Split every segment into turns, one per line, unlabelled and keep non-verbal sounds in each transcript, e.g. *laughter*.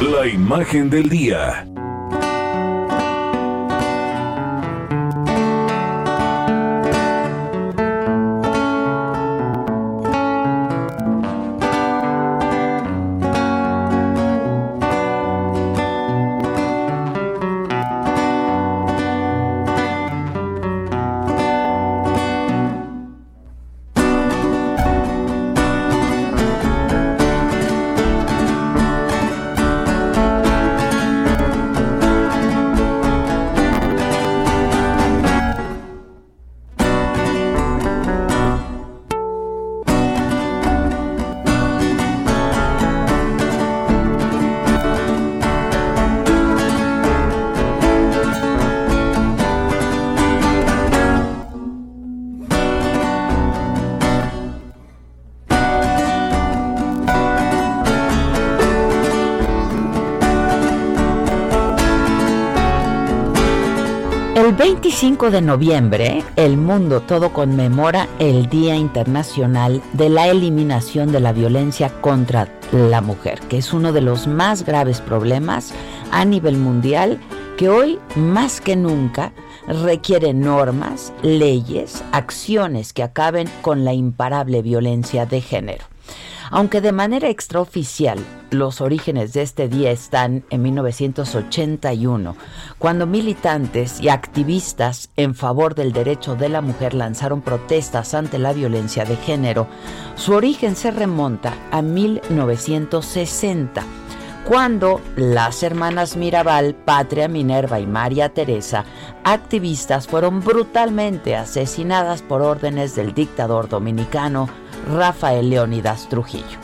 La imagen del día.
25 de noviembre, el mundo todo conmemora el Día Internacional de la Eliminación de la Violencia contra la Mujer, que es uno de los más graves problemas a nivel mundial que hoy más que nunca requiere normas, leyes, acciones que acaben con la imparable violencia de género. Aunque de manera extraoficial los orígenes de este día están en 1981, cuando militantes y activistas en favor del derecho de la mujer lanzaron protestas ante la violencia de género, su origen se remonta a 1960 cuando las hermanas Mirabal, Patria Minerva y María Teresa, activistas, fueron brutalmente asesinadas por órdenes del dictador dominicano Rafael Leónidas Trujillo.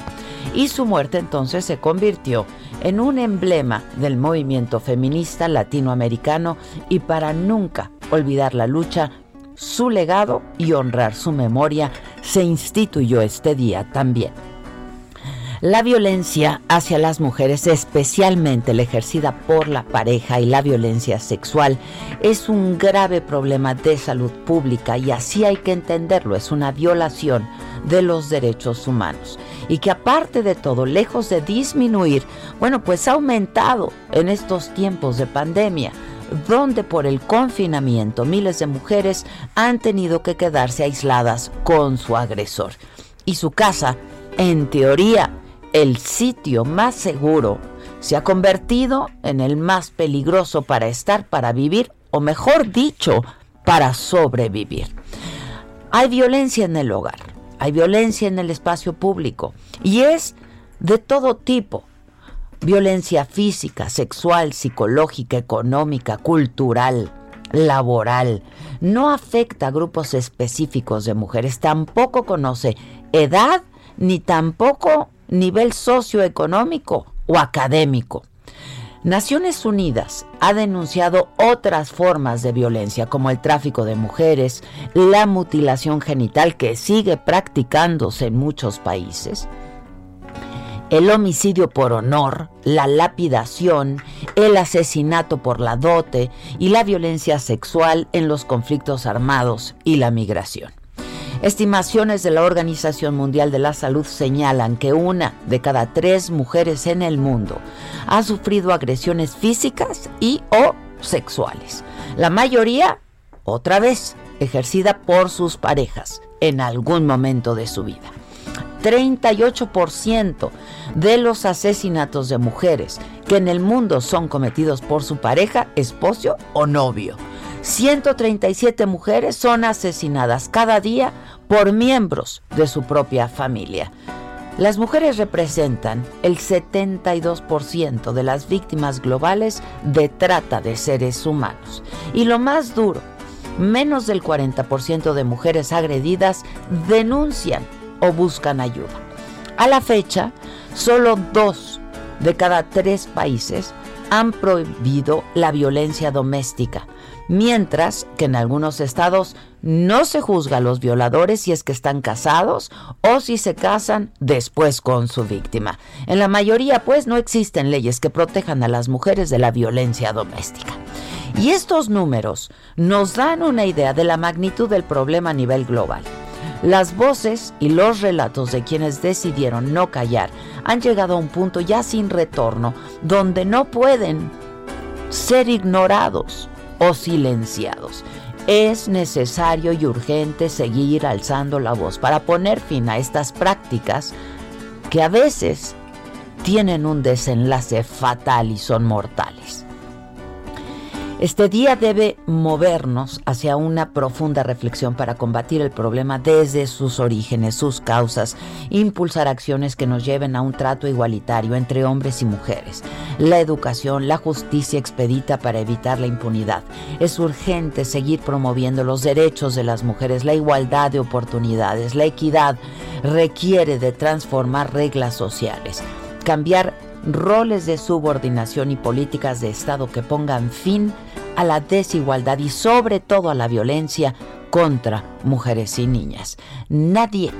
Y su muerte entonces se convirtió en un emblema del movimiento feminista latinoamericano y para nunca olvidar la lucha, su legado y honrar su memoria, se instituyó este día también. La violencia hacia las mujeres, especialmente la ejercida por la pareja y la violencia sexual, es un grave problema de salud pública y así hay que entenderlo, es una violación de los derechos humanos. Y que aparte de todo, lejos de disminuir, bueno, pues ha aumentado en estos tiempos de pandemia donde por el confinamiento miles de mujeres han tenido que quedarse aisladas con su agresor. Y su casa, en teoría, el sitio más seguro se ha convertido en el más peligroso para estar, para vivir, o mejor dicho, para sobrevivir. Hay violencia en el hogar, hay violencia en el espacio público y es de todo tipo. Violencia física, sexual, psicológica, económica, cultural, laboral. No afecta a grupos específicos de mujeres, tampoco conoce edad ni tampoco nivel socioeconómico o académico. Naciones Unidas ha denunciado otras formas de violencia como el tráfico de mujeres, la mutilación genital que sigue practicándose en muchos países, el homicidio por honor, la lapidación, el asesinato por la dote y la violencia sexual en los conflictos armados y la migración. Estimaciones de la Organización Mundial de la Salud señalan que una de cada tres mujeres en el mundo ha sufrido agresiones físicas y o sexuales. La mayoría, otra vez, ejercida por sus parejas en algún momento de su vida. 38% de los asesinatos de mujeres que en el mundo son cometidos por su pareja, esposo o novio. 137 mujeres son asesinadas cada día por miembros de su propia familia. Las mujeres representan el 72% de las víctimas globales de trata de seres humanos. Y lo más duro, menos del 40% de mujeres agredidas denuncian o buscan ayuda. A la fecha, solo dos de cada tres países han prohibido la violencia doméstica, mientras que en algunos estados no se juzga a los violadores si es que están casados o si se casan después con su víctima. En la mayoría, pues, no existen leyes que protejan a las mujeres de la violencia doméstica. Y estos números nos dan una idea de la magnitud del problema a nivel global. Las voces y los relatos de quienes decidieron no callar han llegado a un punto ya sin retorno donde no pueden ser ignorados o silenciados. Es necesario y urgente seguir alzando la voz para poner fin a estas prácticas que a veces tienen un desenlace fatal y son mortales. Este día debe movernos hacia una profunda reflexión para combatir el problema desde sus orígenes, sus causas, impulsar acciones que nos lleven a un trato igualitario entre hombres y mujeres, la educación, la justicia expedita para evitar la impunidad. Es urgente seguir promoviendo los derechos de las mujeres, la igualdad de oportunidades, la equidad requiere de transformar reglas sociales, cambiar roles de subordinación y políticas de Estado que pongan fin a la desigualdad y sobre todo a la violencia contra mujeres y niñas. Nadie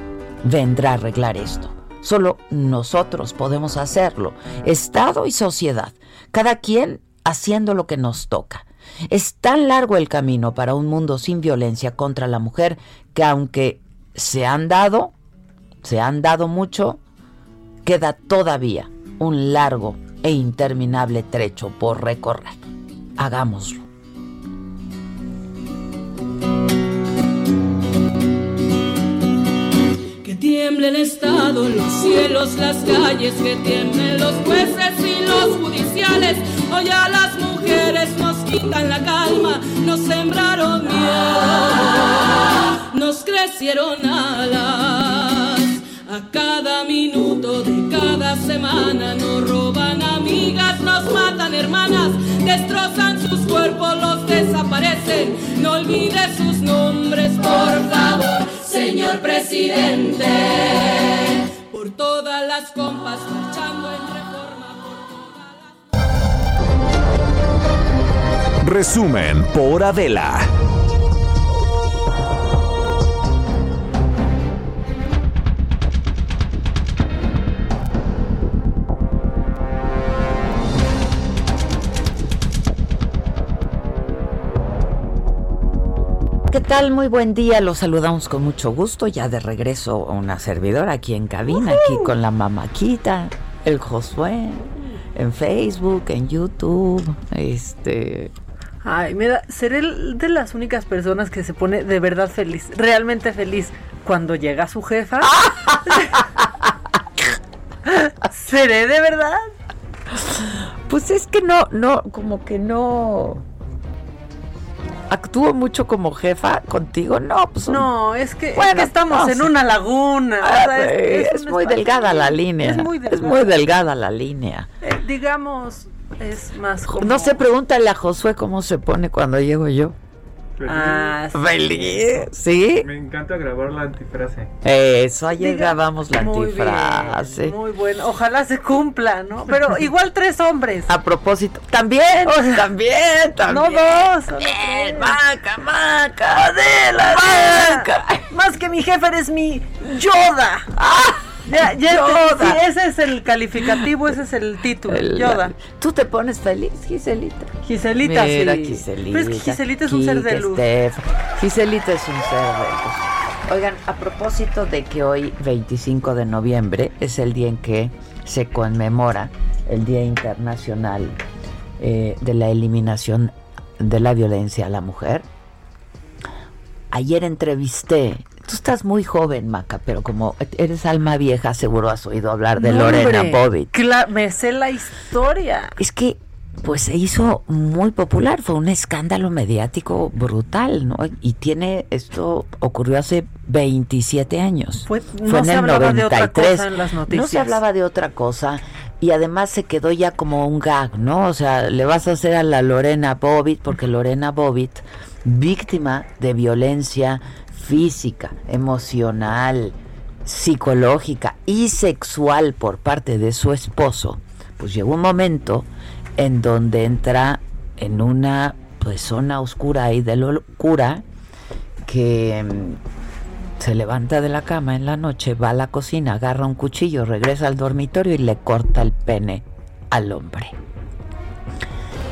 vendrá a arreglar esto. Solo nosotros podemos hacerlo, Estado y sociedad, cada quien haciendo lo que nos toca. Es tan largo el camino para un mundo sin violencia contra la mujer que aunque se han dado, se han dado mucho, queda todavía un largo e interminable trecho por recorrer. Hagámoslo.
Que tiemble el Estado, los cielos, las calles, que tiemblen los jueces y los judiciales. Hoy a las mujeres nos quitan la calma, nos sembraron miedo, nos crecieron alas. A cada minuto de semana nos roban amigas, nos matan hermanas, destrozan sus cuerpos, los desaparecen. No olvide sus nombres, por favor, señor presidente. Por todas las compas marchando en reforma.
Resumen por Adela.
¿Qué tal? Muy buen día. Los saludamos con mucho gusto. Ya de regreso una servidora aquí en cabina, aquí con la mamaquita, el Josué, en Facebook, en YouTube. Este.
Ay, mira, seré de las únicas personas que se pone de verdad feliz, realmente feliz, cuando llega su jefa. *laughs* ¿Seré de verdad?
Pues es que no, no, como que no. ¿Actúo mucho como jefa contigo? No, pues
No, es que, es
Bueno,
que estamos
no
en una laguna. o sea,
es, muy
espacio-
delgada la línea.
Es muy
Es
delgada.
muy delgada la línea.
Eh, digamos, es más como...
No sé, pregúntale a Josué cómo se pone cuando llego yo.
Ah, sí.
Feliz, ¿sí?
Me encanta grabar la antifrase.
Eso, ayer
Diga-
grabamos la
Muy
antifrase.
bien, muy bueno. Ojalá se cumpla, ¿no? Pero *laughs* igual tres hombres.
A propósito, también,
O sea,
también, también.
no dos, tres.
maca, maca, Adela, maca.
Más que mi jefe eres mi Yoda. Ya, ya,
Yoda.
sí, ese es el calificativo, ese es el título.
El-
Yoda.
¿Tú te pones feliz, Giselita?
Giselita,
Mira,
sí.
Giselita.
Pero es que Giselita es un ser de luz.
Steph. Giselita es un ser de luz. Oigan, a propósito de que hoy, 25 de noviembre, es el día en que se conmemora el Día Internacional eh, de la Eliminación de la Violencia a la Mujer. Ayer entrevisté, tú estás muy joven, Maca, pero como eres alma vieja, seguro has oído hablar de Lorena Bobbitt.
cla- me sé la historia.
Es que pues se hizo muy popular, fue un escándalo mediático brutal, ¿no? Y tiene, esto ocurrió hace 27 años.
Fue, no se hablaba de otra cosa en las noticias.
No se hablaba de otra cosa y además se quedó ya como un gag, ¿no? O sea, le vas a hacer a la Lorena Bobbitt, porque Lorena Bobbitt, víctima de violencia física, emocional, psicológica y sexual por parte de su esposo, pues llegó un momento en donde entra en una pues zona oscura y de locura que mm, se levanta de la cama en la noche, va a la cocina, agarra un cuchillo, regresa al dormitorio y le corta el pene al hombre.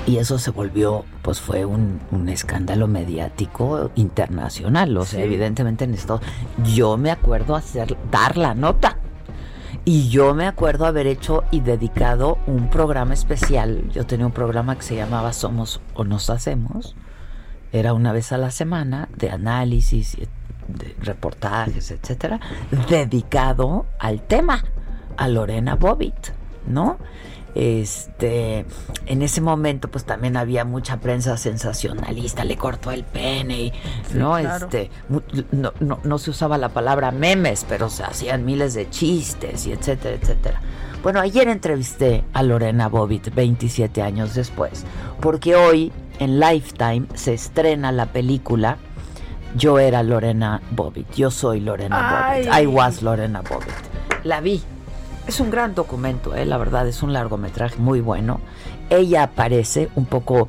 Y eso se volvió, pues fue un, un escándalo mediático internacional. O sea, evidentemente en esto, yo me acuerdo hacer, dar la nota. Y yo me acuerdo haber hecho y dedicado un programa especial. Yo tenía un programa que se llamaba Somos o Nos Hacemos. Era una vez a la semana de análisis, de reportajes, etcétera, dedicado al tema, a Lorena Bobbitt, ¿no? Este, en ese momento, pues también había mucha prensa sensacionalista, le cortó el pene, y, ¿no? Este, no, no, no, se usaba la palabra memes, pero se hacían miles de chistes y etcétera, etcétera. Bueno, ayer entrevisté a Lorena Bobbitt, 27 años después, porque hoy en Lifetime se estrena la película Yo era Lorena Bobbitt, yo soy Lorena Bobbitt, I was Lorena Bobbitt. La vi es un gran documento, eh, la verdad, es un largometraje muy bueno. Ella aparece un poco,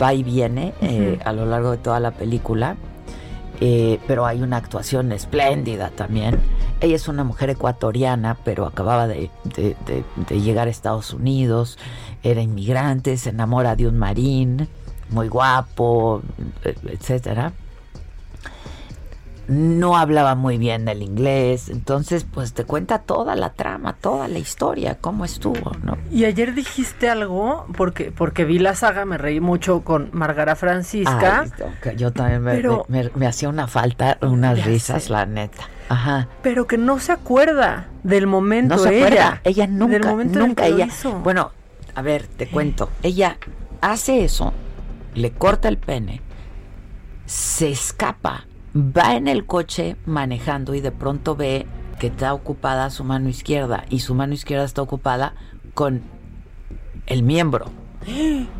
va y viene eh, a lo largo de toda la película, eh, pero hay una actuación espléndida también. Ella es una mujer ecuatoriana, pero acababa de, de llegar a Estados Unidos, era inmigrante, se enamora de un marín, muy guapo, etcétera no hablaba muy bien el inglés, entonces pues te cuenta toda la trama, toda la historia, cómo estuvo, ¿no?
Y ayer dijiste algo, porque, porque vi la saga, me reí mucho con Margara Francisca.
yo también me, hacía una falta, unas risas, la neta. Ajá.
Pero que no se acuerda del momento
no se
ella.
Ella nunca, nunca ella. Bueno, a ver, te cuento. Ella hace eso, le corta el pene, se escapa va en el coche manejando y de pronto ve que está ocupada su mano izquierda y su mano izquierda está ocupada con el miembro.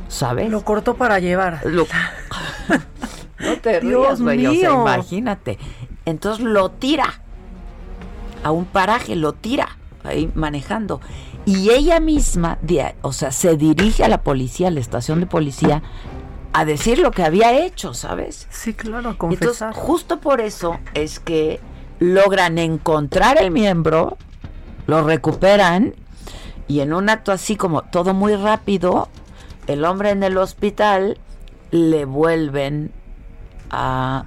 ¿Sabes?
Lo cortó para llevar. *laughs*
no te rías, güey. O sea, imagínate. Entonces lo tira a un paraje, lo tira ahí manejando. Y ella misma, o sea, se dirige a la policía, a la estación de policía, a decir lo que había hecho, ¿sabes?
Sí, claro, a confesar.
Entonces, justo por eso es que logran encontrar el miembro, lo recuperan y en un acto así como todo muy rápido, el hombre en el hospital le vuelven a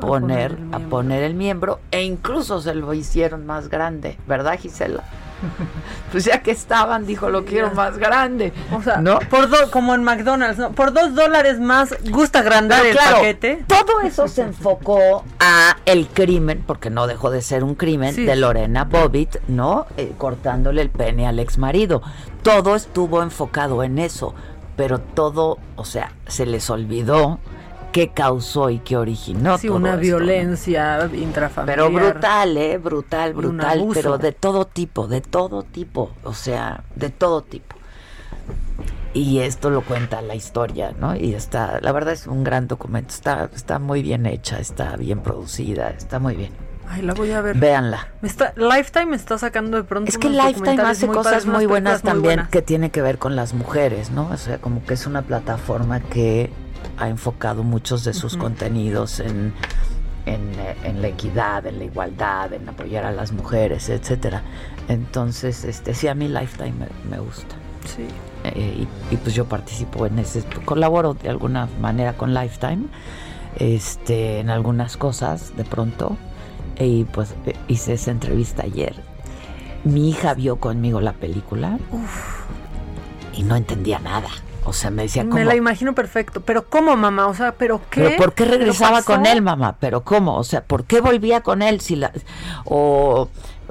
poner, a poner el miembro e incluso se lo hicieron más grande, ¿verdad Gisela? *laughs* pues ya que estaban, dijo, lo quiero más grande.
O sea, ¿no? por como en McDonald's, ¿no? Por dos dólares más gusta agrandar el paquete.
Todo eso se enfocó a el crimen, porque no dejó de ser un crimen, de Lorena Bobbitt, ¿no? Eh, cortándole el pene al ex marido. Todo estuvo enfocado en eso, pero todo, o sea, se les olvidó qué causó y qué originó.
Sí, una violencia intrafamiliar.
Pero brutal, ¿eh? Brutal, brutal. Pero de todo tipo, de todo tipo. O sea, de todo tipo. Y esto lo cuenta la historia, ¿no? Y está, la verdad es un gran documento. Está, está muy bien hecha, está bien producida, está muy bien.
Ay, la voy a ver.
Véanla.
está, Lifetime está sacando de pronto.
Es que Lifetime hace cosas muy buenas también que tiene que ver con las mujeres, ¿no? O sea, como que es una plataforma que ha enfocado muchos de sus contenidos en, eh, en, la equidad, en la igualdad, en apoyar a las mujeres, etcétera. Entonces, este, sí, a mí Lifetime me, gusta.
Sí.
Eh, y, pues yo participo en ese, colaboro de alguna manera con Lifetime, este, en algunas cosas de pronto. Y pues hice esa entrevista ayer. Mi hija vio conmigo la película y no entendía nada. O sea, me decía, ¿cómo?
Me la imagino perfecto. Pero ¿cómo, mamá? O sea, ¿pero qué? ¿Pero
por qué regresaba con él, mamá? ¿Pero cómo? O sea, ¿por qué volvía con él? Si la... O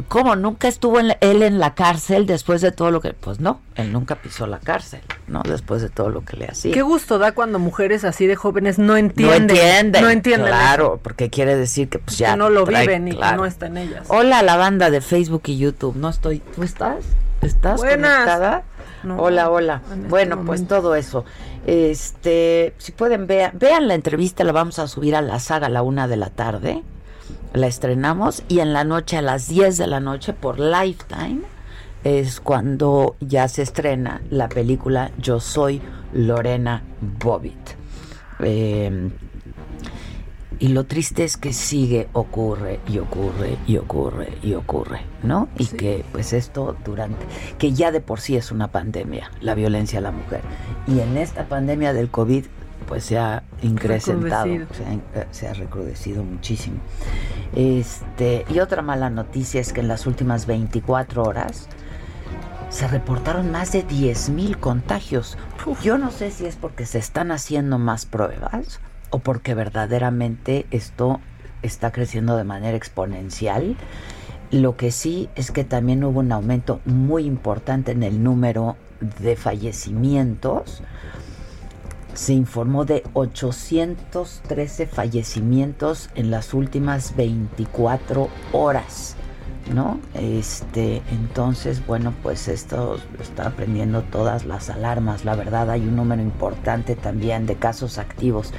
¿Cómo? ¿Nunca estuvo en la- él en la cárcel después de todo lo que...? Pues no, él nunca pisó la cárcel, ¿no? Después de todo lo que le hacía.
Qué gusto da cuando mujeres así de jóvenes no
no
entienden.
entienden.
No entienden.
Claro, porque quiere decir que pues ya...
que no lo
trae-
viven y
claro.
que no está en ellas.
Hola la banda de Facebook y YouTube. No estoy. ¿Tú estás? ¿Estás
Buenas.
conectada?
No,
hola, hola.
este
Bueno, pues todo eso. Este, si pueden vean, vean la entrevista, la vamos a subir a la saga a la una de la tarde. La estrenamos y en la noche a las 10 de la noche por Lifetime es cuando ya se estrena la película Yo soy Lorena Bobbitt. Eh, y lo triste es que sigue, ocurre y ocurre y ocurre y ocurre, ¿no? Y que pues esto durante, que ya de por sí es una pandemia, la violencia a la mujer. Y en esta pandemia del COVID pues se ha incrementado, se eh, se ha recrudecido muchísimo. Este, y otra mala noticia es que en las últimas 24 horas se reportaron más de 10.000 contagios. Yo no sé si es porque se están haciendo más pruebas o porque verdaderamente esto está creciendo de manera exponencial. Lo que sí es que también hubo un aumento muy importante en el número de fallecimientos. Se informó de 813 fallecimientos en las últimas 24 horas. ¿No? Este, entonces, bueno, pues esto está prendiendo todas las alarmas, la verdad, hay un número importante también de casos activos.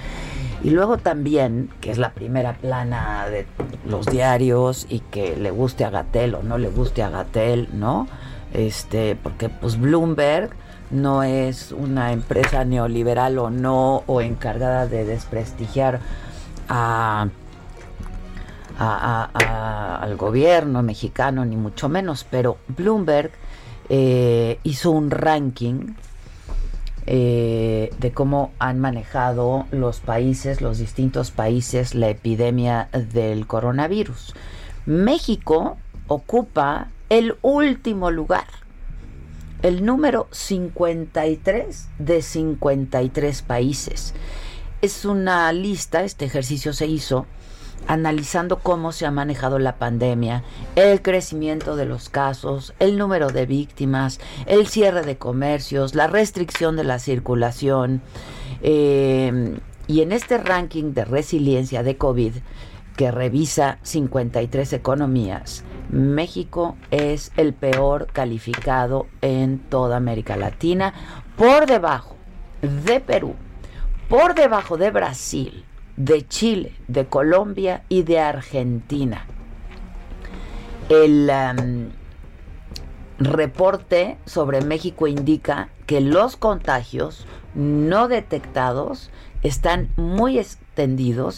Y luego también, que es la primera plana de los diarios y que le guste a Gatel o no le guste a Gatel, ¿no? Este, porque pues Bloomberg no es una empresa neoliberal o no, o encargada de desprestigiar a a- al gobierno mexicano, ni mucho menos, pero Bloomberg eh, hizo un ranking eh, de cómo han manejado los países, los distintos países, la epidemia del coronavirus. México ocupa el último lugar, el número 53 de 53 países. Es una lista, este ejercicio se hizo analizando cómo se ha manejado la pandemia, el crecimiento de los casos, el número de víctimas, el cierre de comercios, la restricción de la circulación. eh, y en este ranking de resiliencia de COVID, que revisa 53 economías, México es el peor calificado en toda América Latina, por debajo de Perú, por debajo de Brasil, de Chile, de Colombia y de Argentina. El am, reporte sobre México indica que los contagios no detectados están muy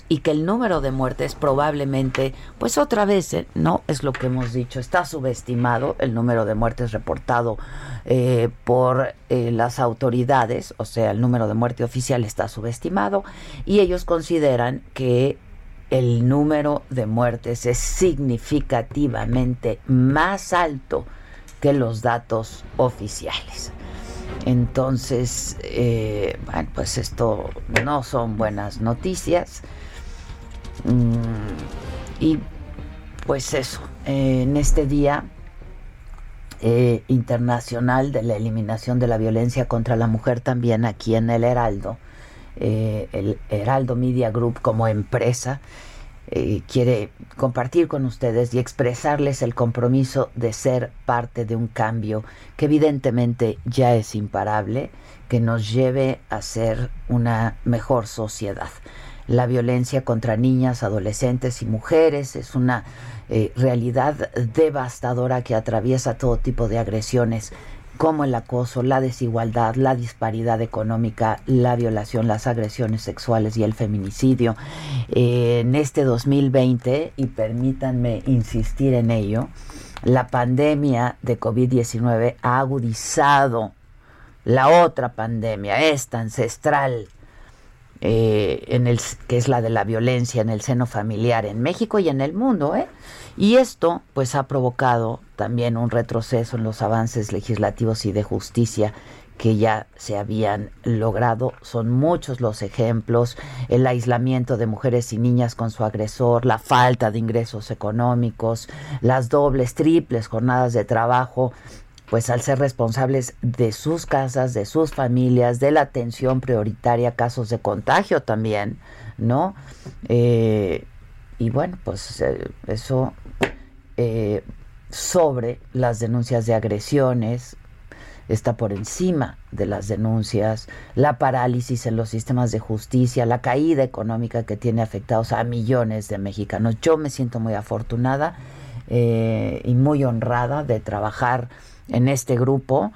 y que el número de muertes probablemente, pues otra vez, eh, no es lo que hemos dicho, está subestimado el número de muertes reportado eh, por eh, las autoridades, o sea, el número de muerte oficial está subestimado y ellos consideran que el número de muertes es significativamente más alto que los datos oficiales. Entonces, eh, bueno, pues esto no son buenas noticias. Mm, y pues eso, eh, en este día eh, internacional de la eliminación de la violencia contra la mujer, también aquí en el Heraldo, el Heraldo Media Group como empresa, eh, quiere compartir con ustedes y expresarles el compromiso de ser parte de un cambio que evidentemente ya es imparable, que nos lleve a ser una mejor sociedad. La violencia contra niñas, adolescentes y mujeres es una eh, realidad devastadora que atraviesa todo tipo de agresiones como el acoso, la desigualdad, la disparidad económica, la violación, las agresiones sexuales y el feminicidio. Eh, en este 2020, y permítanme insistir en ello, la pandemia de COVID-19 ha agudizado la otra pandemia, esta ancestral, eh, en el, que es la de la violencia en el seno familiar en México y en el mundo. ¿eh? Y esto pues ha provocado también un retroceso en los avances legislativos y de justicia que ya se habían logrado. Son muchos los ejemplos, el aislamiento de mujeres y niñas con su agresor, la falta de ingresos económicos, las dobles, triples jornadas de trabajo, pues al ser responsables de sus casas, de sus familias, de la atención prioritaria casos de contagio también, ¿no? Eh, y bueno, pues eh, eso eh, sobre las denuncias de agresiones, está por encima de las denuncias, la parálisis en los sistemas de justicia, la caída económica que tiene afectados a millones de mexicanos. Yo me siento muy afortunada eh, y muy honrada de trabajar en este grupo,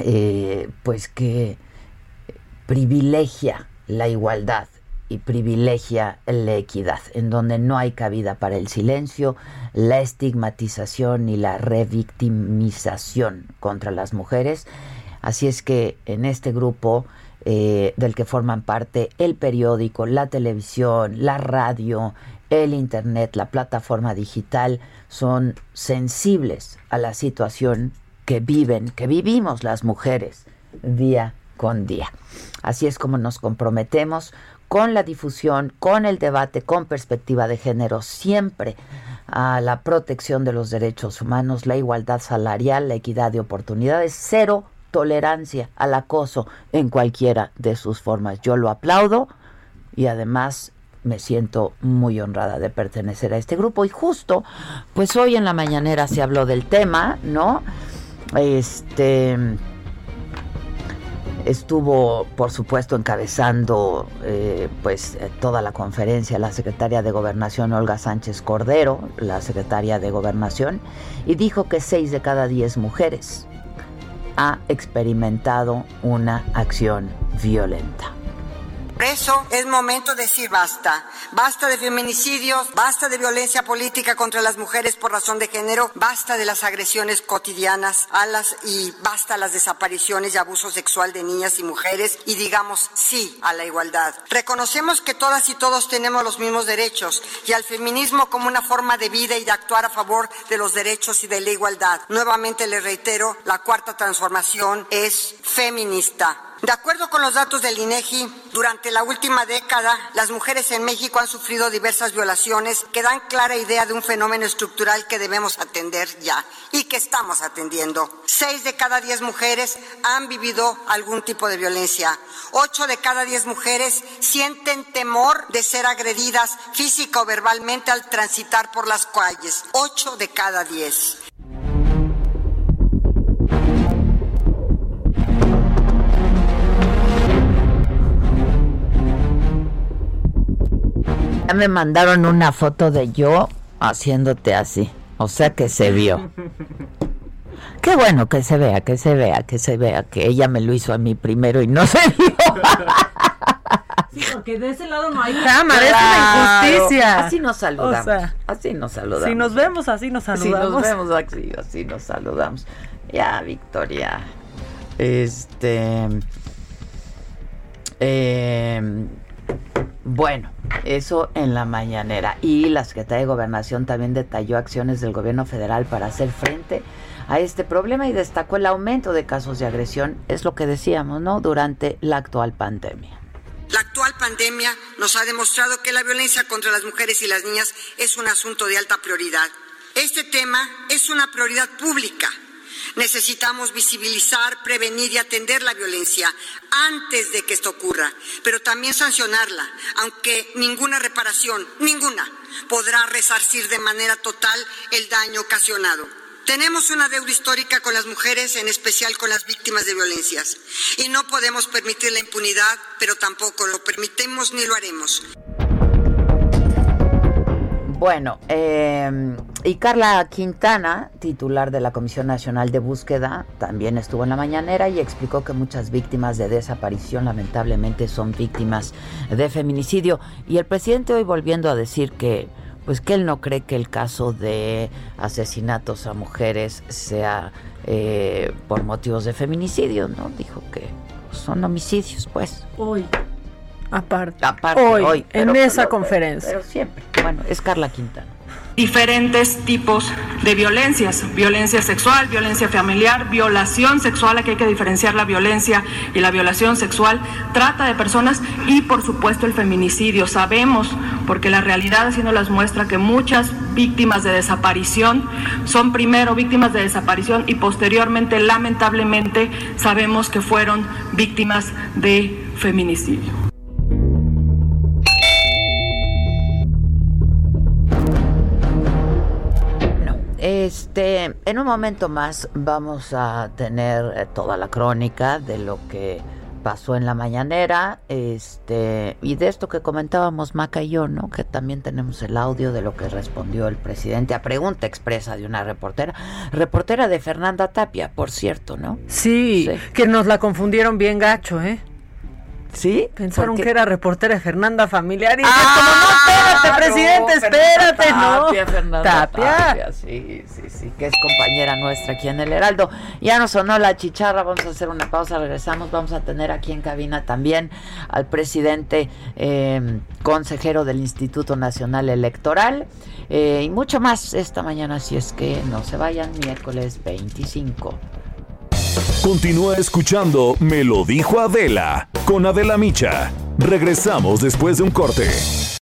eh, pues que privilegia la igualdad y privilegia la equidad, en donde no hay cabida para el silencio, la estigmatización y la revictimización contra las mujeres. Así es que en este grupo eh, del que forman parte el periódico, la televisión, la radio, el Internet, la plataforma digital, son sensibles a la situación que viven, que vivimos las mujeres día con día. Así es como nos comprometemos con la difusión, con el debate, con perspectiva de género, siempre a la protección de los derechos humanos, la igualdad salarial, la equidad de oportunidades, cero tolerancia al acoso en cualquiera de sus formas. Yo lo aplaudo y además me siento muy honrada de pertenecer a este grupo y justo pues hoy en la mañanera se habló del tema, ¿no? Este Estuvo, por supuesto, encabezando eh, pues eh, toda la conferencia la secretaria de Gobernación Olga Sánchez Cordero, la secretaria de Gobernación, y dijo que seis de cada diez mujeres ha experimentado una acción violenta.
Por eso es momento de decir basta. Basta de feminicidios, basta de violencia política contra las mujeres por razón de género, basta de las agresiones cotidianas a las y basta las desapariciones y abuso sexual de niñas y mujeres y digamos sí a la igualdad. Reconocemos que todas y todos tenemos los mismos derechos y al feminismo como una forma de vida y de actuar a favor de los derechos y de la igualdad. Nuevamente le reitero, la cuarta transformación es feminista. De acuerdo con los datos del INEGI, durante la última década, las mujeres en México han sufrido diversas violaciones que dan clara idea de un fenómeno estructural que debemos atender ya y que estamos atendiendo. Seis de cada diez mujeres han vivido algún tipo de violencia. Ocho de cada diez mujeres sienten temor de ser agredidas física o verbalmente al transitar por las calles. Ocho de cada diez.
Ya me mandaron una foto de yo haciéndote así. O sea que se vio. Qué bueno que se vea, que se vea, que se vea, que ella me lo hizo a mí primero y no se vio. *laughs*
Sí, porque de ese lado no hay cámara, es una injusticia.
Así nos saludamos.
O sea,
así nos saludamos.
Si nos vemos así nos
Si
saludamos.
nos vemos así, así nos saludamos. Ya, Victoria. Este. eh, bueno, eso en la mañanera. Y la Secretaría de Gobernación también detalló acciones del gobierno federal para hacer frente a este problema y destacó el aumento de casos de agresión, es lo que decíamos, ¿no? Durante la actual pandemia.
La actual pandemia nos ha demostrado que la violencia contra las mujeres y las niñas es un asunto de alta prioridad. Este tema es una prioridad pública. Necesitamos visibilizar, prevenir y atender la violencia antes de que esto ocurra, pero también sancionarla, aunque ninguna reparación, ninguna, podrá resarcir de manera total el daño ocasionado. Tenemos una deuda histórica con las mujeres, en especial con las víctimas de violencias, y no podemos permitir la impunidad, pero tampoco lo permitimos ni lo haremos.
Bueno, eh, y Carla Quintana, titular de la Comisión Nacional de Búsqueda, también estuvo en la mañanera y explicó que muchas víctimas de desaparición lamentablemente son víctimas de feminicidio. Y el presidente hoy volviendo a decir que, pues que él no cree que el caso de asesinatos a mujeres sea eh, por motivos de feminicidio, ¿no? Dijo que son homicidios, pues.
Hoy. Aparte.
Aparte,
hoy,
hoy,
en esa
pero-
conferencia.
Pero siempre. Bueno, es Carla Quintana.
diferentes tipos de violencias, violencia sexual, violencia familiar, violación sexual, aquí hay que diferenciar la violencia y la violación sexual, trata de personas y por supuesto el feminicidio. Sabemos, porque la realidad así nos las muestra, que muchas víctimas de desaparición son primero víctimas de desaparición y posteriormente, lamentablemente, sabemos que fueron víctimas de feminicidio.
Este, en un momento más vamos a tener eh, toda la crónica de lo que pasó en la mañanera, este, y de esto que comentábamos Maca y yo, ¿no? Que también tenemos el audio de lo que respondió el presidente a pregunta expresa de una reportera, reportera de Fernanda Tapia, por cierto, ¿no?
Sí, sí. que nos la confundieron bien gacho, ¿eh?
¿Sí?
Pensaron que era reportera de Fernanda Familiar y ah, como, no, espérate, presidente, espérate, no.
Tapia, Fernanda Tapia. Tapia. Sí, sí, sí, que es compañera nuestra aquí en el Heraldo. Ya nos sonó la chicharra, vamos a hacer una pausa, regresamos, vamos a tener aquí en cabina también al presidente eh, consejero del Instituto Nacional Electoral eh, y mucho más esta mañana, si es que no se vayan, miércoles 25.
Continúa escuchando Me lo dijo Adela con Adela Micha. Regresamos después de un corte.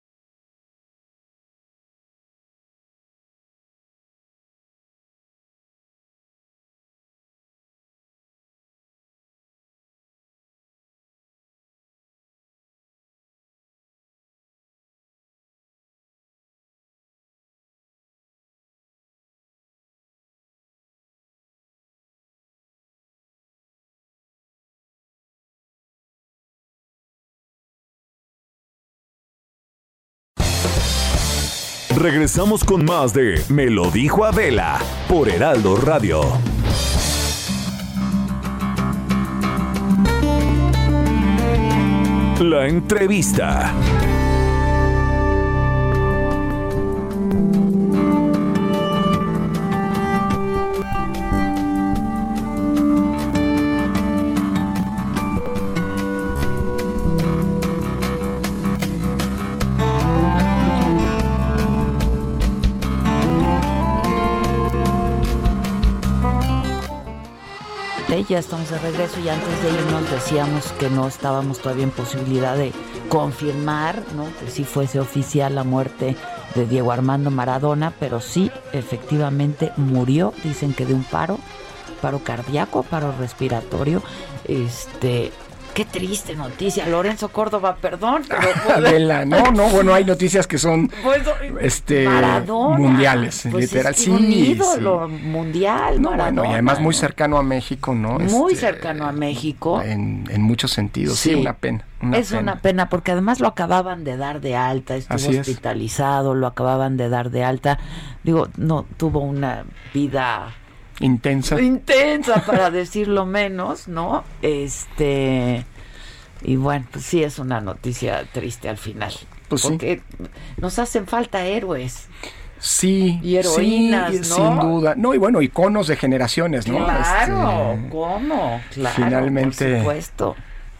Regresamos con más de Me lo dijo Adela por Heraldo Radio. La entrevista.
Ya estamos de regreso y antes de irnos decíamos que no estábamos todavía en posibilidad de confirmar, ¿no? Que sí fuese oficial la muerte de Diego Armando Maradona, pero sí, efectivamente murió, dicen que de un paro, paro cardíaco, paro respiratorio, este, Qué triste noticia, Lorenzo Córdoba, perdón. *laughs*
Adela, no, no, *laughs* bueno, hay noticias que son pues, este mundiales, pues literal, sí,
un ídolo mundial,
no, bueno, y además muy cercano a México, ¿no?
Muy este, cercano a México.
En, en muchos sentidos, sí, una pena.
es una pena porque además lo acababan de dar de alta, estuvo hospitalizado, lo acababan de dar de alta. Digo, no tuvo una vida
intensa.
Intensa, para *laughs* decirlo menos, ¿no? Este. Y bueno, pues sí es una noticia triste al final. Pues porque nos hacen falta héroes.
Sí,
y heroínas,
sí, sin duda. No, y bueno, iconos de generaciones, ¿no?
Claro, este, ¿cómo? Claro, finalmente, por supuesto.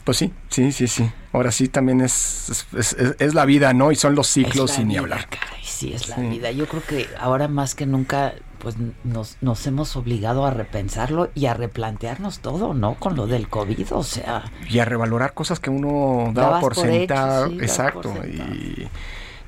Pues sí, sí, sí, sí. Ahora sí también es, es, es, la vida, ¿no? Y son los ciclos sin ni hablar.
sí, es la vida. Yo creo que ahora más que nunca pues nos, nos hemos obligado a repensarlo y a replantearnos todo, ¿no? Con lo del COVID, o sea...
Y a revalorar cosas que uno daba por, sentado. exacto. Y,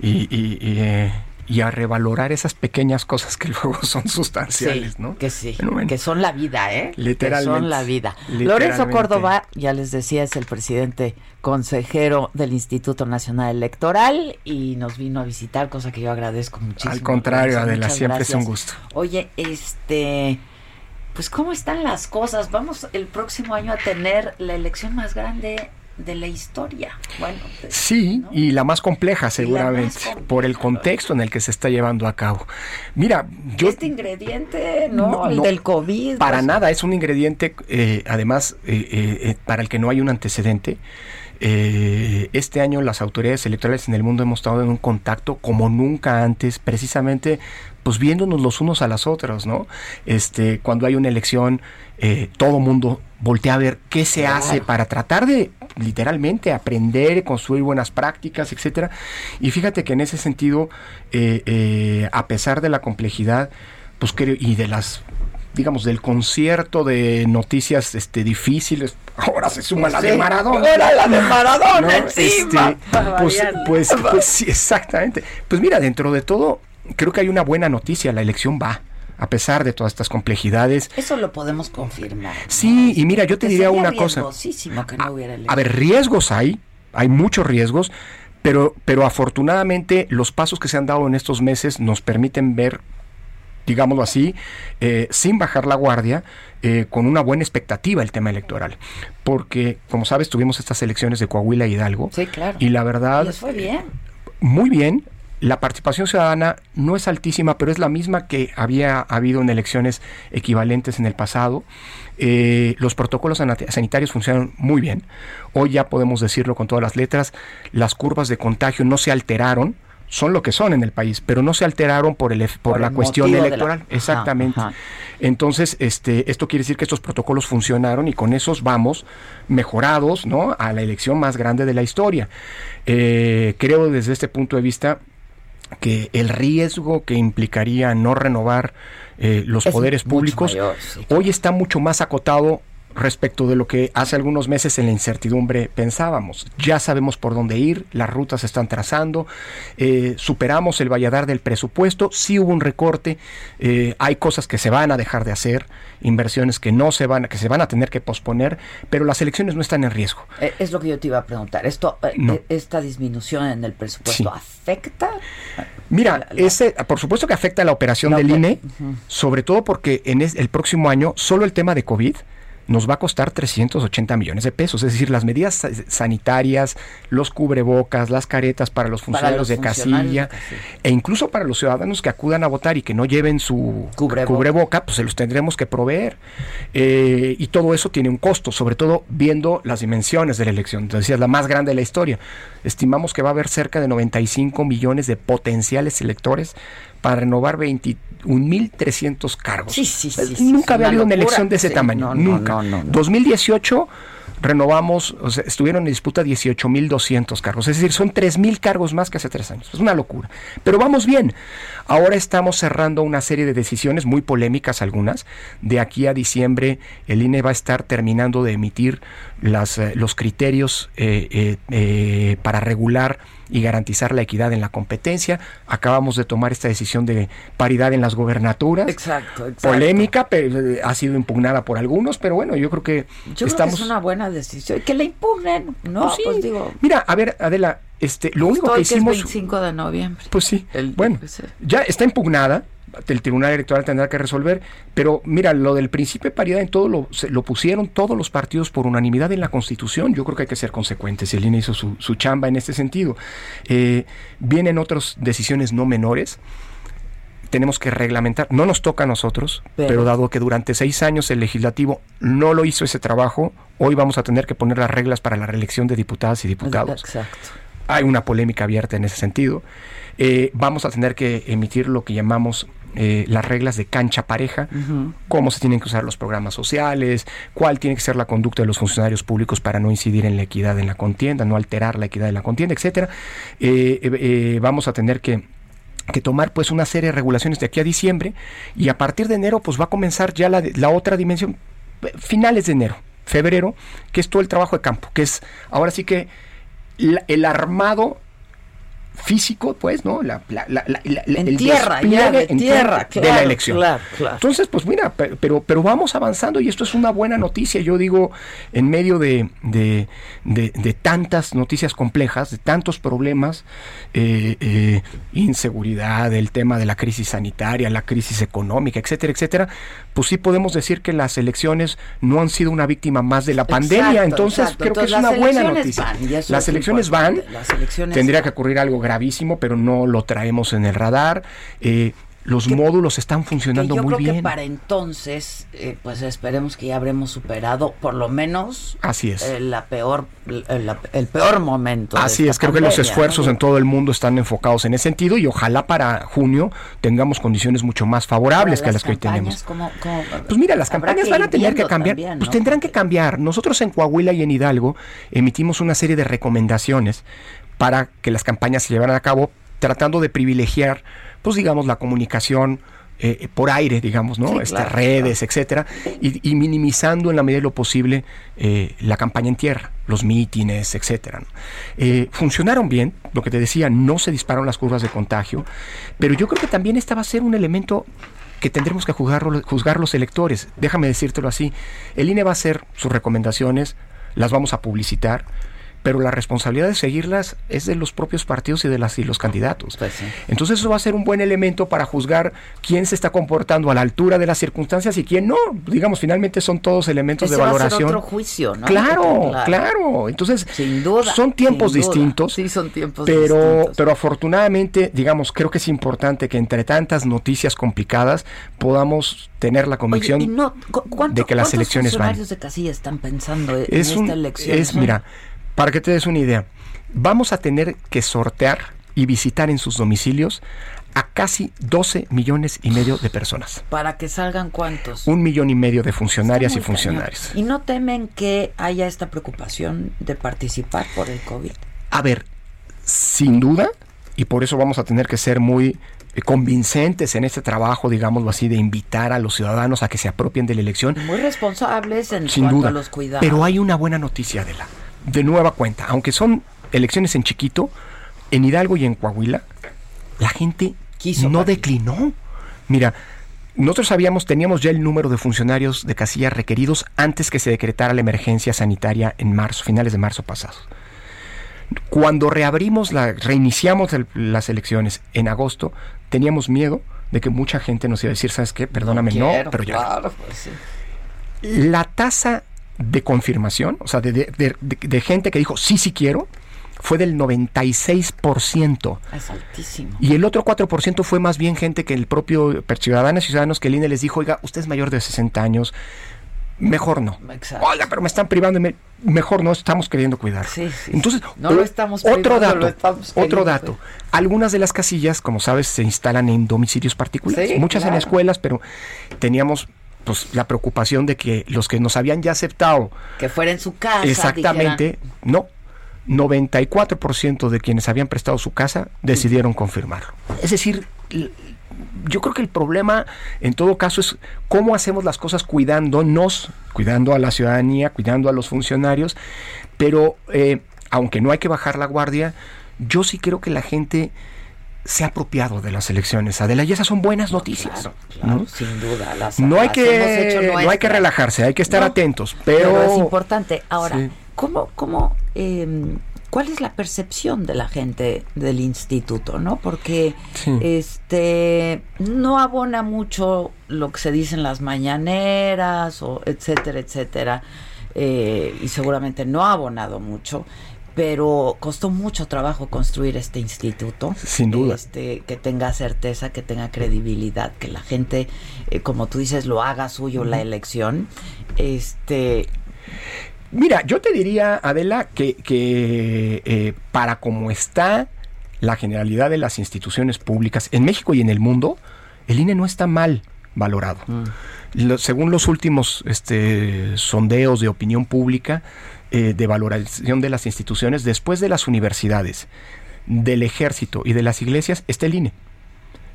y, y, eh, y a revalorar esas pequeñas cosas que *laughs* luego son sustanciales, ¿no?
Que sí, que son la vida, ¿eh?
Literalmente.
Que son la vida. Lorenzo Córdoba, ya les decía, es el presidente consejero del Instituto Nacional Electoral y nos vino a visitar, cosa que yo agradezco muchísimo.
Al contrario, Adela, siempre es un gusto.
Oye, este... Pues cómo están las cosas. Vamos el próximo año a tener la elección más grande de la historia. Bueno,
pues, sí, y la más compleja seguramente, por el contexto en el que se está llevando a cabo. Mira, yo...
Este ingrediente, no, el del COVID.
Para nada, es un ingrediente, eh, además, eh, eh, para el que no hay un antecedente. este año las autoridades electorales en el mundo hemos estado en un contacto como nunca antes, precisamente pues viéndonos los unos a las otras, ¿no? Este, cuando hay una elección, todo mundo voltea a ver qué se hace para tratar de literalmente aprender, construir buenas prácticas, etcétera. Y fíjate que en ese sentido, eh, eh, a pesar de la complejidad, pues creo, y de las digamos, del concierto de noticias este, difíciles. Ahora se suma la de Maradona.
Ahora la de Maradona
¿no?
encima.
Este, pues, pues, pues sí, exactamente. Pues mira, dentro de todo, creo que hay una buena noticia. La elección va. A pesar de todas estas complejidades.
Eso lo podemos confirmar. ¿no?
Sí, y mira, yo te diría una cosa.
que no hubiera
A ver, riesgos hay, hay muchos riesgos, pero, pero afortunadamente los pasos que se han dado en estos meses nos permiten ver, digámoslo así, eh, sin bajar la guardia, eh, con una buena expectativa el tema electoral. Porque, como sabes, tuvimos estas elecciones de Coahuila y Hidalgo.
Sí, claro.
Y la verdad,
Les fue bien.
muy bien. La participación ciudadana no es altísima, pero es la misma que había habido en elecciones equivalentes en el pasado. Eh, los protocolos sanitarios funcionan muy bien. Hoy ya podemos decirlo con todas las letras. Las curvas de contagio no se alteraron. Son lo que son en el país, pero no se alteraron por, el, por,
Por
la
el
cuestión
la-
electoral.
Ajá,
Exactamente.
ajá.
Entonces, este, esto quiere decir que estos protocolos funcionaron y con esos vamos mejorados ¿no? a la elección más grande de la historia. Eh, creo desde este punto de vista que el riesgo que implicaría no renovar eh, los
Es
poderes públicos
mayor, sí.
hoy está mucho más acotado respecto de lo que hace algunos meses en la incertidumbre pensábamos. Ya sabemos por dónde ir, las rutas se están trazando, eh, superamos el valladar del presupuesto, sí hubo un recorte, eh, hay cosas que se van a dejar de hacer, inversiones que no se van, que se van a tener que posponer, pero las elecciones no están en riesgo.
Eh, Es lo que yo te iba a preguntar. Esto,
No.
esta disminución en el presupuesto
Sí.
afecta.
Mira, ese, por supuesto que afecta a la operación
La
del INE, sobre todo porque en es- el próximo año solo el tema de COVID nos va a costar 380 millones de pesos. Es decir, las medidas sa- sanitarias, los cubrebocas, las caretas para los
Para
funcionarios
los
de
funcionarios de
casilla
casilla.
e incluso para los ciudadanos que acudan a votar y que no lleven su
Cubreboca.
cubreboca, pues se los tendremos que proveer. Eh, y todo eso tiene un costo, sobre todo viendo las dimensiones de la elección. Entonces, es la más grande de la historia. Estimamos que va a haber cerca de 95 millones de potenciales electores para renovar 21.300 cargos.
Sí, sí, sí, sí,
Nunca había habido una elección de ese
Sí,
tamaño.
no, no,
nunca.
no, no, no.
2018 renovamos, o sea, estuvieron en disputa 18.200 cargos, es decir, son 3.000 cargos más que hace tres años, es una locura. Pero vamos bien, ahora estamos cerrando una serie de decisiones muy polémicas algunas, de aquí a diciembre el INE va a estar terminando de emitir las, eh, los criterios eh, eh, eh, para regular y garantizar la equidad en la competencia, acabamos de tomar esta decisión de paridad en las gobernaturas,
Exacto, exacto.
polémica, pero eh, ha sido impugnada por algunos, pero bueno, yo creo que
Yo
estamos
creo que es una buena decisión. Que la impugnen, ¿no?
Pues sí.
Pues digo,
Mira, a ver, Adela, este, lo único
hoy
que
es
hicimos,
25 de noviembre.
pues sí,
El-
bueno,
sí.
ya está impugnada, el Tribunal Electoral tendrá que resolver, pero mira, lo del principio de paridad en todo lo, se- lo pusieron todos los partidos por unanimidad en la Constitución, yo creo que hay que ser consecuentes, el INE hizo su, su chamba en este sentido. Eh, vienen otras decisiones no menores, tenemos que reglamentar, no nos toca a nosotros,
Pero-
pero, dado que durante seis años el legislativo no lo hizo ese trabajo, hoy vamos a tener que poner las reglas para la reelección de diputadas y diputados.
Exacto.
Hay una polémica abierta en ese sentido. Eh, vamos a tener que emitir lo que llamamos eh, las reglas de cancha pareja, cómo se tienen que usar los programas sociales, cuál tiene que ser la conducta de los funcionarios públicos para no incidir en la equidad en la contienda, no alterar la equidad de la contienda, etcétera. Eh, vamos a tener que que tomar pues una serie de regulaciones de aquí a diciembre y a partir de enero pues va a comenzar ya la, la otra dimensión finales de enero febrero que es todo el trabajo de campo que es ahora sí que la- el armado físico pues no la, la-
En
el
tierra, ya, de
en
tierra,
de
claro,
la elección
claro, claro.
entonces, pues mira, pe- pero, pero vamos avanzando y esto es una buena noticia. Yo digo, en medio de, de- de- de tantas noticias complejas, de tantos problemas, eh, eh, inseguridad, el tema de la crisis sanitaria, la crisis económica, etcétera, etcétera, pues sí podemos decir que las elecciones no han sido una víctima más de la pandemia.
Exacto,
Entonces,
exacto.
creo que es una buena noticia.
van,
las
es
elecciones van.
Las elecciones
Tendría
van.
que ocurrir algo gravísimo, pero no lo traemos en el radar. Eh, los módulos están funcionando
yo
muy
creo
bien.
que para entonces, eh, pues esperemos que ya habremos superado por lo menos
Así es.
eh, la peor, el, la- el peor momento. de
Así
esta
es, creo que los esfuerzos
¿no?
en todo el mundo están enfocados en ese sentido y ojalá para junio tengamos condiciones mucho más favorables que
Ahora,
las que hoy tenemos.
¿cómo- cómo-
Pues mira, las campañas van a tener que cambiar.
también,
Pues tendrán que cambiar. Nosotros en Coahuila y en Hidalgo emitimos una serie de recomendaciones para que las campañas se llevaran a cabo, tratando de privilegiar, pues digamos, la comunicación. eh, por aire, digamos, ¿no?
Sí, claro,
redes, etcétera, y, y minimizando en la medida de lo posible eh, la campaña en tierra, los mítines, etcétera. ¿no? Eh, funcionaron bien, lo que te decía, no se dispararon las curvas de contagio, pero yo creo que también esta va a ser un elemento que tendremos que juzgar, juzgar los electores. Déjame decírtelo así. El INE va a hacer sus recomendaciones, las vamos a publicitar, pero la responsabilidad de seguirlas es de los propios partidos y de las y los candidatos.
Pues sí.
Entonces eso va a ser un buen elemento para juzgar quién se está comportando a la altura de las circunstancias y quién no. Digamos, finalmente son todos elementos
Ese
de
va a ser
valoración.
otro juicio, ¿no?
Claro,
Claro.
claro. Entonces,
Sin duda,
son tiempos
sin duda.
distintos.
Sí, son tiempos
pero,
distintos.
pero afortunadamente, digamos, creo que es importante que entre tantas noticias complicadas podamos tener la convicción
Oye, y no, cu- ¿cuánto-
de que las
cuántos
elecciones van.
funcionarios de casilla están pensando en
Es
esta
un,
elección?
es, mira, para que te des una idea, vamos a tener que sortear y visitar en sus domicilios a casi 12 millones y medio de personas.
Para que salgan cuántos.
Un millón y medio de funcionarias y funcionarios.
cañón. ¿Y no temen que haya esta preocupación de participar por el COVID?
A ver, sin duda, y por eso vamos a tener que ser muy eh, convincentes en este trabajo, digámoslo así, de invitar a los ciudadanos a que se apropien de la elección,
Muy responsables en
sin
cuanto
duda.
a los cuidados.
Pero hay una buena noticia, Adela. De nueva cuenta, aunque son elecciones en chiquito, en Hidalgo y en Coahuila, la gente
Quiso
no declinó. Mira, nosotros sabíamos, teníamos ya el número de funcionarios de casilla requeridos antes que se decretara la emergencia sanitaria en marzo, finales de marzo pasados. Cuando reabrimos, la, reiniciamos el- las elecciones en agosto, teníamos miedo de que mucha gente nos iba a decir, ¿sabes qué? Perdóname, no,
Quiero,
pero ya.
claro, pues sí.
La tasa de confirmación, o sea, de, de- de- de- de gente que dijo, sí, sí quiero, fue del 96%.
Es altísimo.
Y el otro 4% fue más bien gente que el propio ciudadanas y ciudadanos que el INE les dijo, oiga, usted es mayor de 60 años, mejor no.
Exacto.
Oiga, pero me están privando, me- mejor no, estamos queriendo cuidar.
Sí, sí,
Entonces,
No lo
o-
estamos
otro dato,
lo estamos
otro dato. Algunas de las casillas, como sabes, se instalan en domicilios particulares,
Sí,
muchas en escuelas, pero teníamos pues la preocupación de que los que nos habían ya aceptado
Que fuera en su casa.
exactamente, no. 94% de quienes habían prestado su casa decidieron confirmarlo. Es decir, yo creo que el problema en todo caso es cómo hacemos las cosas cuidándonos, cuidando a la ciudadanía, cuidando a los funcionarios, pero eh, aunque no hay que bajar la guardia, yo sí creo que la gente se ha apropiado de las elecciones, Adela, y esas son buenas noticias.
Claro, claro,
¿no?
sin duda. Las,
No hay
las
que,
hecho
no hay que relajarse, hay que estar
No,
atentos, pero,
Pero es importante. Ahora,
Sí.
¿cómo, cómo, eh, cuál es la percepción de la gente del instituto, no? Porque
Sí.
este no abona mucho lo que se dice en las mañaneras, o etcétera, etcétera, eh, y seguramente no ha abonado mucho. Pero costó mucho trabajo construir este instituto.
Sin duda.
Este, que tenga certeza, que tenga credibilidad, que la gente, eh, como tú dices, lo haga suyo la elección. Este,
Mira, yo te diría, Adela, que, que, eh, para como está la generalidad de las instituciones públicas en México y en el mundo, el INE no está mal valorado. Lo- según los últimos este, sondeos de opinión pública eh, de valoración de las instituciones, después de las universidades, del ejército y de las iglesias, está el INE.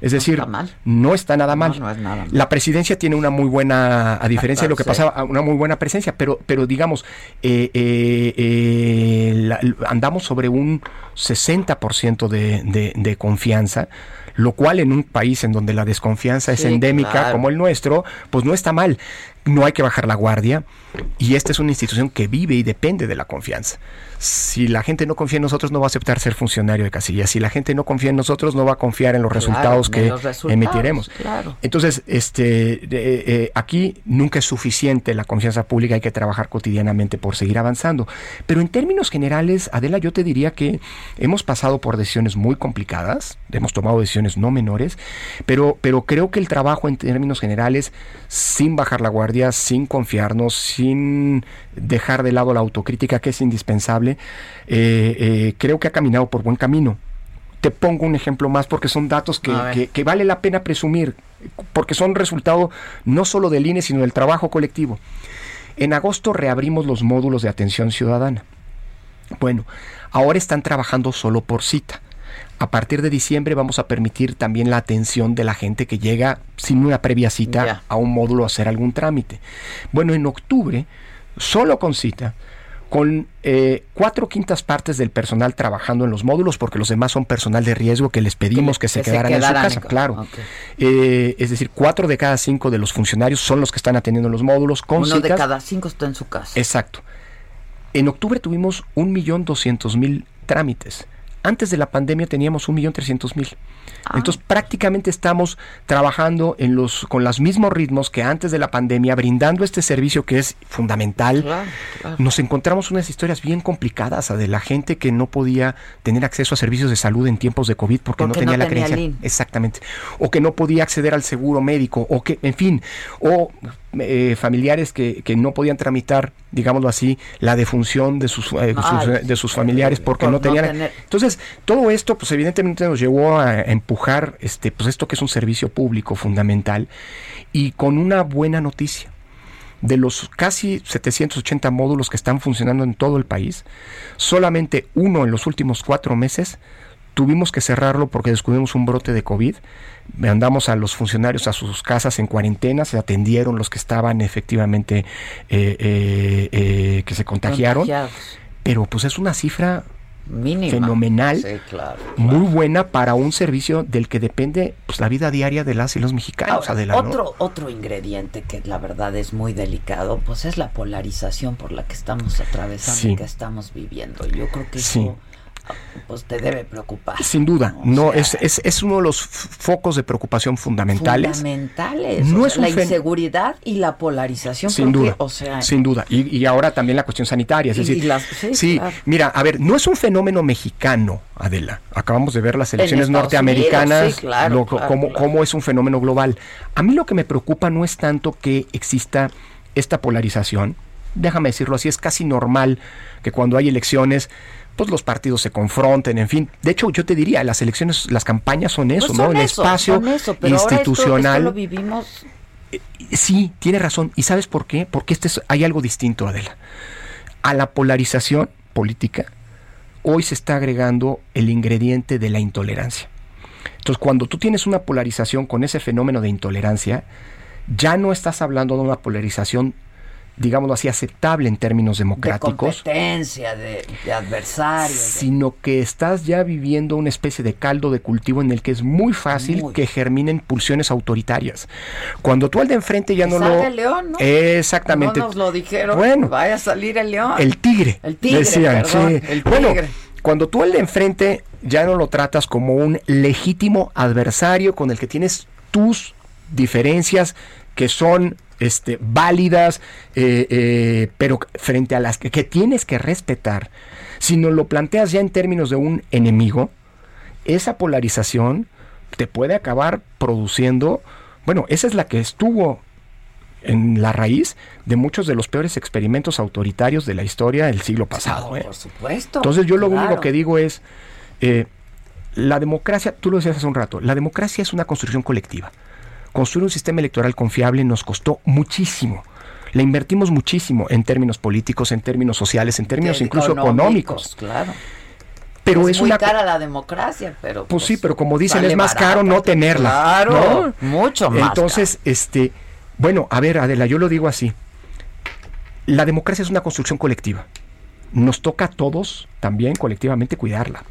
Es decir,
está mal.
no está nada mal.
no es nada mal.
La presidencia tiene una muy buena, a diferencia de lo que *laughs* pasaba, una muy buena presencia, pero, pero digamos, eh, eh, eh, la- andamos sobre un 60% de, de, de confianza, lo cual en un país en donde la desconfianza es endémica
claro.
como el nuestro, pues no está mal. No hay que bajar la guardia y esta es una institución que vive y depende de la confianza. Si la gente no confía en nosotros, no va a aceptar ser funcionario de casilla. Si la gente no confía en nosotros, no va a confiar en los
Claro,
resultados que
los resultados,
emitiremos.
claro.
Entonces, este, eh, eh, aquí nunca es suficiente la confianza pública, hay que trabajar cotidianamente por seguir avanzando. Pero en términos generales, Adela, yo te diría que hemos pasado por decisiones muy complicadas, hemos tomado decisiones no menores, pero, pero creo que el trabajo en términos generales, sin bajar la guardia, sin confiarnos, sin dejar de lado la autocrítica que es indispensable, eh, eh, creo que ha caminado por buen camino. Te pongo un ejemplo más porque son datos que, que- que vale la pena presumir, porque son resultado no solo del INE, sino del trabajo colectivo. En agosto reabrimos los módulos de atención ciudadana. Bueno, ahora están trabajando solo por cita. A partir de diciembre vamos a permitir también la atención de la gente que llega sin una previa cita a un módulo a hacer algún trámite. Bueno, en octubre, solo con cita, con eh, cuatro quintas partes del personal trabajando en los módulos, porque los demás son personal de riesgo que les pedimos que, se
que se
quedaran en su casa, claro. Eh, es decir, cuatro de cada cinco de los funcionarios son los que están atendiendo los módulos con
Uno de cada cinco está en su casa.
Exacto. En octubre tuvimos 1.200.000 trámites. Antes de la pandemia teníamos 1.300.000. Entonces prácticamente estamos trabajando en los, con los mismos ritmos que antes de la pandemia, brindando este servicio que es fundamental.
Claro, claro.
Nos encontramos unas historias bien complicadas de la gente que no podía tener acceso a servicios de salud en tiempos de COVID porque, no tenía
no
la
tenía
creencia. Exactamente. O que no podía acceder al seguro médico, o que, en fin, o eh, familiares que, que no podían tramitar, digámoslo así, la defunción de sus, eh,
Ay,
sus, de sus familiares porque
por
no
no
tenían.
tener-
Entonces, todo esto, pues evidentemente nos llevó a empujar este, pues esto que es un servicio público fundamental y con una buena noticia. De los casi 780 módulos que están funcionando en todo el país, solamente uno en los últimos cuatro meses tuvimos que cerrarlo porque descubrimos un brote de COVID. Mandamos a los funcionarios a sus casas en cuarentena, se atendieron los que estaban efectivamente eh, eh, eh, que se contagiaron. Pero pues es una cifra
Mínima.
fenomenal,
Sí, claro.
muy buena para un servicio del que depende pues, la vida diaria de las y los mexicanos.
Ahora,
Adela, ¿no?
otro, otro ingrediente que la verdad es muy delicado, pues es la polarización por la que estamos atravesando
Sí.
y que estamos viviendo. Yo creo que
Sí.
eso pues te debe preocupar.
Sin duda,
O
no
sea,
es, es, es uno de los focos de preocupación fundamentales.
fundamentales.
No
o
es
sea, la inseguridad y la polarización.
Sin duda,
que, o sea,
sin duda. Y, y ahora también la cuestión sanitaria. Es
Y-
decir,
y las- sí, claro.
mira, a ver, no es un fenómeno mexicano, Adela. Acabamos de ver las elecciones norteamericanas,
Unidos, sí, claro,
lo-
claro,
cómo,
claro.
cómo es un fenómeno global. A mí lo que me preocupa no es tanto que exista esta polarización. Déjame decirlo así, es casi normal que cuando hay elecciones pues los partidos se confronten, en fin. De hecho, yo te diría, las elecciones, las campañas son eso,
pues
¿no? El
eso,
espacio
eso, pero ahora esto-
institucional.
esto lo vivimos
Sí, tiene razón. ¿Y sabes por qué? Porque este es- hay algo distinto, Adela. A la polarización política, hoy se está agregando el ingrediente de la intolerancia. Entonces, cuando tú tienes una polarización con ese fenómeno de intolerancia, ya no estás hablando de una polarización, digámoslo así, aceptable en términos
de
democráticos
competencia, de, de adversarios. de-
sino que estás ya viviendo una especie de caldo de cultivo en el que es muy fácil
Muy.
que germinen pulsiones autoritarias. Cuando tú al de enfrente ya no lo...
el león, ¿no?
Exactamente.
No nos lo dijeron.
Bueno.
Vaya a salir el león.
El tigre.
El tigre,
decían,
perdón,
sí.
el
Bueno, cuando tú al de enfrente ya no lo tratas como un legítimo adversario con el que tienes tus diferencias que son este, válidas, eh, eh, pero frente a las que, que tienes que respetar, sino lo planteas ya en términos de un enemigo, esa polarización te puede acabar produciendo, bueno, esa es la que estuvo en la raíz de muchos de los peores experimentos autoritarios de la historia del siglo pasado. ¿eh?
Por supuesto.
Entonces yo lo
claro.
único que digo es, la democracia, tú lo decías hace un rato, la democracia es una construcción colectiva. Construir un sistema electoral confiable nos costó muchísimo. Le invertimos muchísimo en términos políticos, en términos sociales, en términos
De-
incluso económicos.
Claro.
Pero
es,
es,
muy
una...
cara la democracia, pero.
Pues sí, pero como dicen, es más caro no tenerla.
Claro,
¿no?
mucho más.
Entonces, este, bueno, a ver, Adela, yo lo digo así. La democracia es una construcción colectiva. Nos toca a todos también colectivamente cuidarla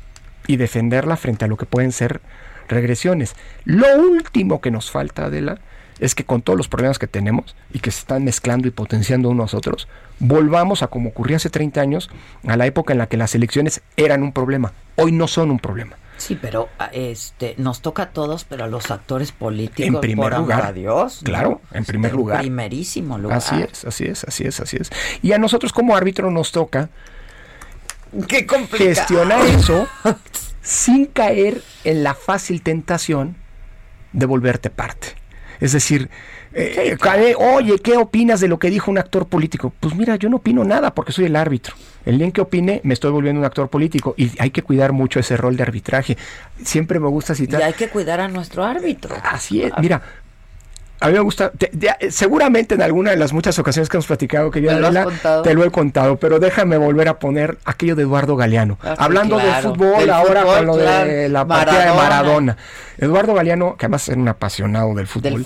y defenderla frente a lo que pueden ser regresiones. Lo último que nos falta, Adela, es que con todos los problemas que tenemos y que se están mezclando y potenciando unos a otros, volvamos a como ocurría hace 30 años, a la época en la que las elecciones eran un problema. Hoy no son un problema.
Sí, pero ah, este nos toca a todos, pero a los actores políticos,
En primer
por
lugar.
a Dios. ¿no?
Claro, en primer lugar.
primerísimo lugar.
Así es, así es, así es, así es. Y a nosotros como árbitro nos toca
Qué
gestionar eso *laughs* sin caer en la fácil tentación de volverte parte. Es decir, eh, eh, oye, ¿qué opinas de lo que dijo un actor político? Pues mira, yo no opino nada porque soy el árbitro. El día en que opine, me estoy volviendo un actor político y hay que cuidar mucho ese rol de arbitraje. Siempre me gusta citar.
Y hay que cuidar a nuestro árbitro.
Así es. Mira, a mí me gusta, seguramente en alguna de las muchas ocasiones que hemos platicado, que yo te lo he contado, pero déjame volver a poner aquello de Eduardo Galeano. Ah, Hablando de fútbol, ahora con lo de la partida de Maradona. Eduardo Galeano, que además es un apasionado del fútbol,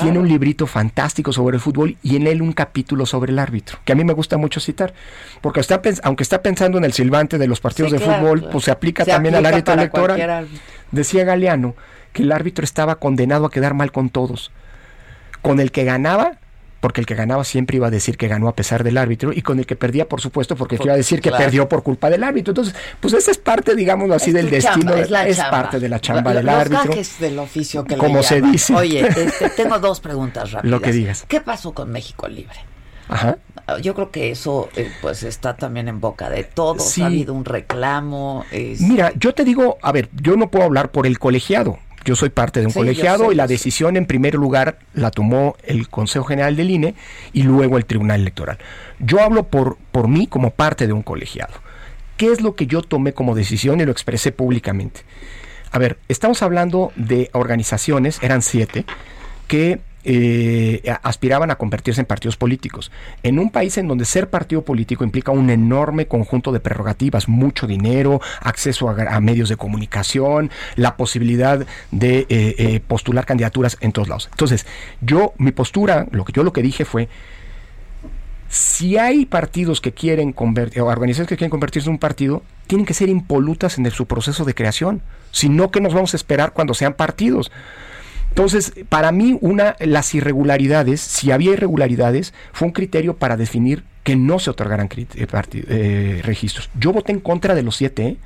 tiene un librito fantástico sobre el fútbol y en él un capítulo sobre el árbitro, que a mí me gusta mucho citar, porque está, aunque está pensando en el silbante de los partidos de fútbol, pues se aplica también al árbitro electoral. Decía Galeano que el árbitro estaba condenado a quedar mal con todos con el que ganaba, porque el que ganaba siempre iba a decir que ganó a pesar del árbitro, y con el que perdía, por supuesto, porque iba a decir que perdió por culpa del árbitro. Entonces, pues esa es parte, digamos así, del destino, es, parte de la chamba del árbitro.
del oficio que
Como se dice.
Oye, *laughs* este, tengo dos preguntas rápidas.
Lo que digas.
¿Qué pasó con México Libre? Ajá. Yo creo que eso eh, pues está también en boca de todos. Ha habido un reclamo.
Mira, yo te digo, a ver, yo no puedo hablar por el colegiado. Yo soy parte de un colegiado y la decisión en primer lugar la tomó el Consejo General del INE y luego el Tribunal Electoral. Yo hablo por, por mí como parte de un colegiado. ¿Qué es lo que yo tomé como decisión y lo expresé públicamente? A ver, estamos hablando de organizaciones, eran siete, que eh, aspiraban a convertirse en partidos políticos. En un país en donde ser partido político implica un enorme conjunto de prerrogativas, mucho dinero, acceso a, medios de comunicación, la posibilidad de eh, eh, postular candidaturas en todos lados. Entonces, yo, mi postura, lo que yo lo que dije fue, si hay partidos que quieren convertir, organizaciones que quieren convertirse en un partido, tienen que ser impolutas en su proceso de creación. Si no, ¿qué nos vamos a esperar cuando sean partidos? Entonces, para mí, una, las irregularidades, si había irregularidades, fue un criterio para definir que no se otorgaran eh, eh, registros. Yo voté en contra de los siete, ¿eh?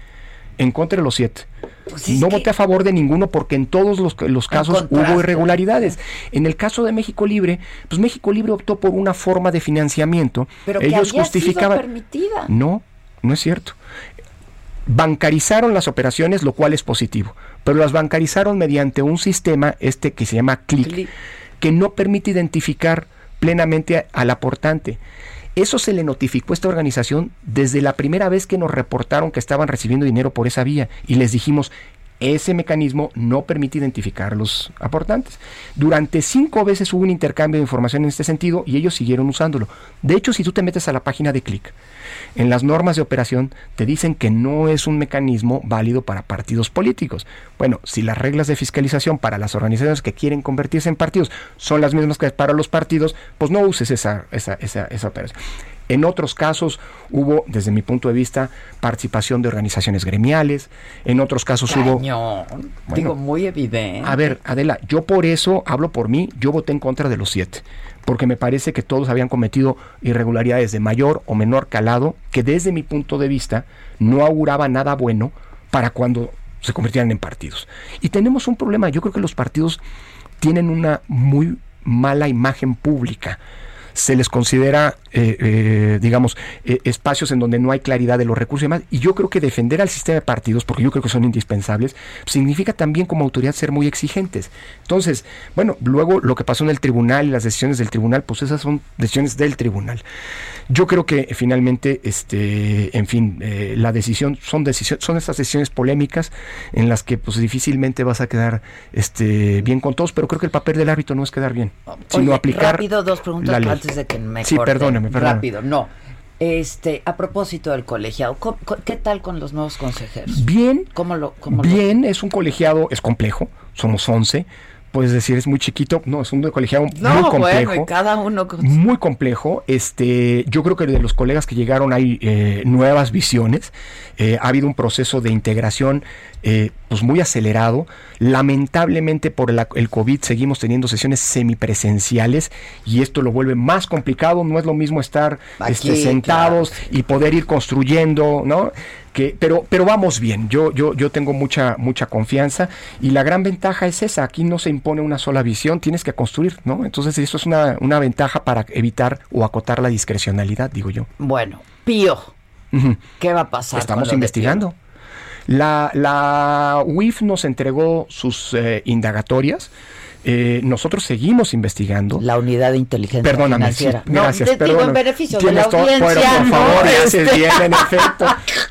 en contra de los siete. Pues no voté a favor de ninguno porque en todos los, los casos hubo irregularidades. En el caso de México Libre, pues México Libre optó por una forma de financiamiento.
Pero Ellos justificaban. permitida.
No, no es cierto bancarizaron las operaciones, lo cual es positivo, pero las bancarizaron mediante un sistema, este que se llama CLIC, que no permite identificar plenamente al aportante. Eso se le notificó a esta organización desde la primera vez que nos reportaron que estaban recibiendo dinero por esa vía y les dijimos, ese mecanismo no permite identificar a los aportantes. Durante cinco veces hubo un intercambio de información en este sentido y ellos siguieron usándolo. De hecho, si tú te metes a la página de Click, en las normas de operación te dicen que no es un mecanismo válido para partidos políticos. Bueno, si las reglas de fiscalización para las organizaciones que quieren convertirse en partidos son las mismas que para los partidos, pues no uses esa, esa, esa, esa operación. En otros casos hubo, desde mi punto de vista, participación de organizaciones gremiales. En otros casos hubo...
digo, muy evidente.
A ver, Adela, yo por eso hablo por mí, yo voté en contra de los siete porque me parece que todos habían cometido irregularidades de mayor o menor calado, que desde mi punto de vista no auguraba nada bueno para cuando se convirtieran en partidos. Y tenemos un problema, yo creo que los partidos tienen una muy mala imagen pública se les considera, eh, eh, digamos, eh, espacios en donde no hay claridad de los recursos y demás. Y yo creo que defender al sistema de partidos, porque yo creo que son indispensables, significa también como autoridad ser muy exigentes. Entonces, bueno, luego lo que pasó en el tribunal y las decisiones del tribunal, pues esas son decisiones del tribunal. Yo creo que finalmente, este, en fin, la decisión son decisiones, son estas decisiones polémicas en las que pues difícilmente vas a quedar este, bien con todos, pero creo que el papel del árbitro no es quedar bien, sino aplicar
dos preguntas la antes de que me
sí, perdóname, perdóname.
Rápido, no. Este, a propósito del colegiado, ¿qué tal con los nuevos consejeros?
Bien.
¿Cómo lo,
bien, es un colegiado, es complejo, somos 11 puedes decir es muy chiquito, no, es un colegiado muy complejo.
cada uno
muy complejo. Este, yo creo que de los colegas que llegaron hay eh, nuevas visiones. Eh, ha habido un proceso de integración eh, pues muy acelerado. Lamentablemente por el COVID seguimos teniendo sesiones semipresenciales y esto lo vuelve más complicado. No es lo mismo estar este, sentados y poder ir construyendo, ¿no? Que, pero, pero vamos bien, yo, yo, yo tengo mucha, mucha confianza y la gran ventaja es esa, aquí no se impone una sola visión, tienes que construir, ¿no? Entonces eso es una, una ventaja para evitar o acotar la discrecionalidad, digo yo.
Bueno, Pío, ¿qué va a pasar?
Estamos investigando. La, la UIF nos entregó sus eh, indagatorias. Eh, nosotros seguimos investigando.
La unidad de inteligencia
Perdóname,
financiera.
sí, gracias,
te digo
perdóname.
en beneficio de la
Tienes todo-
audiencia,
pero por
¿no?
favor, haces *laughs*
Este-
bien, en efecto.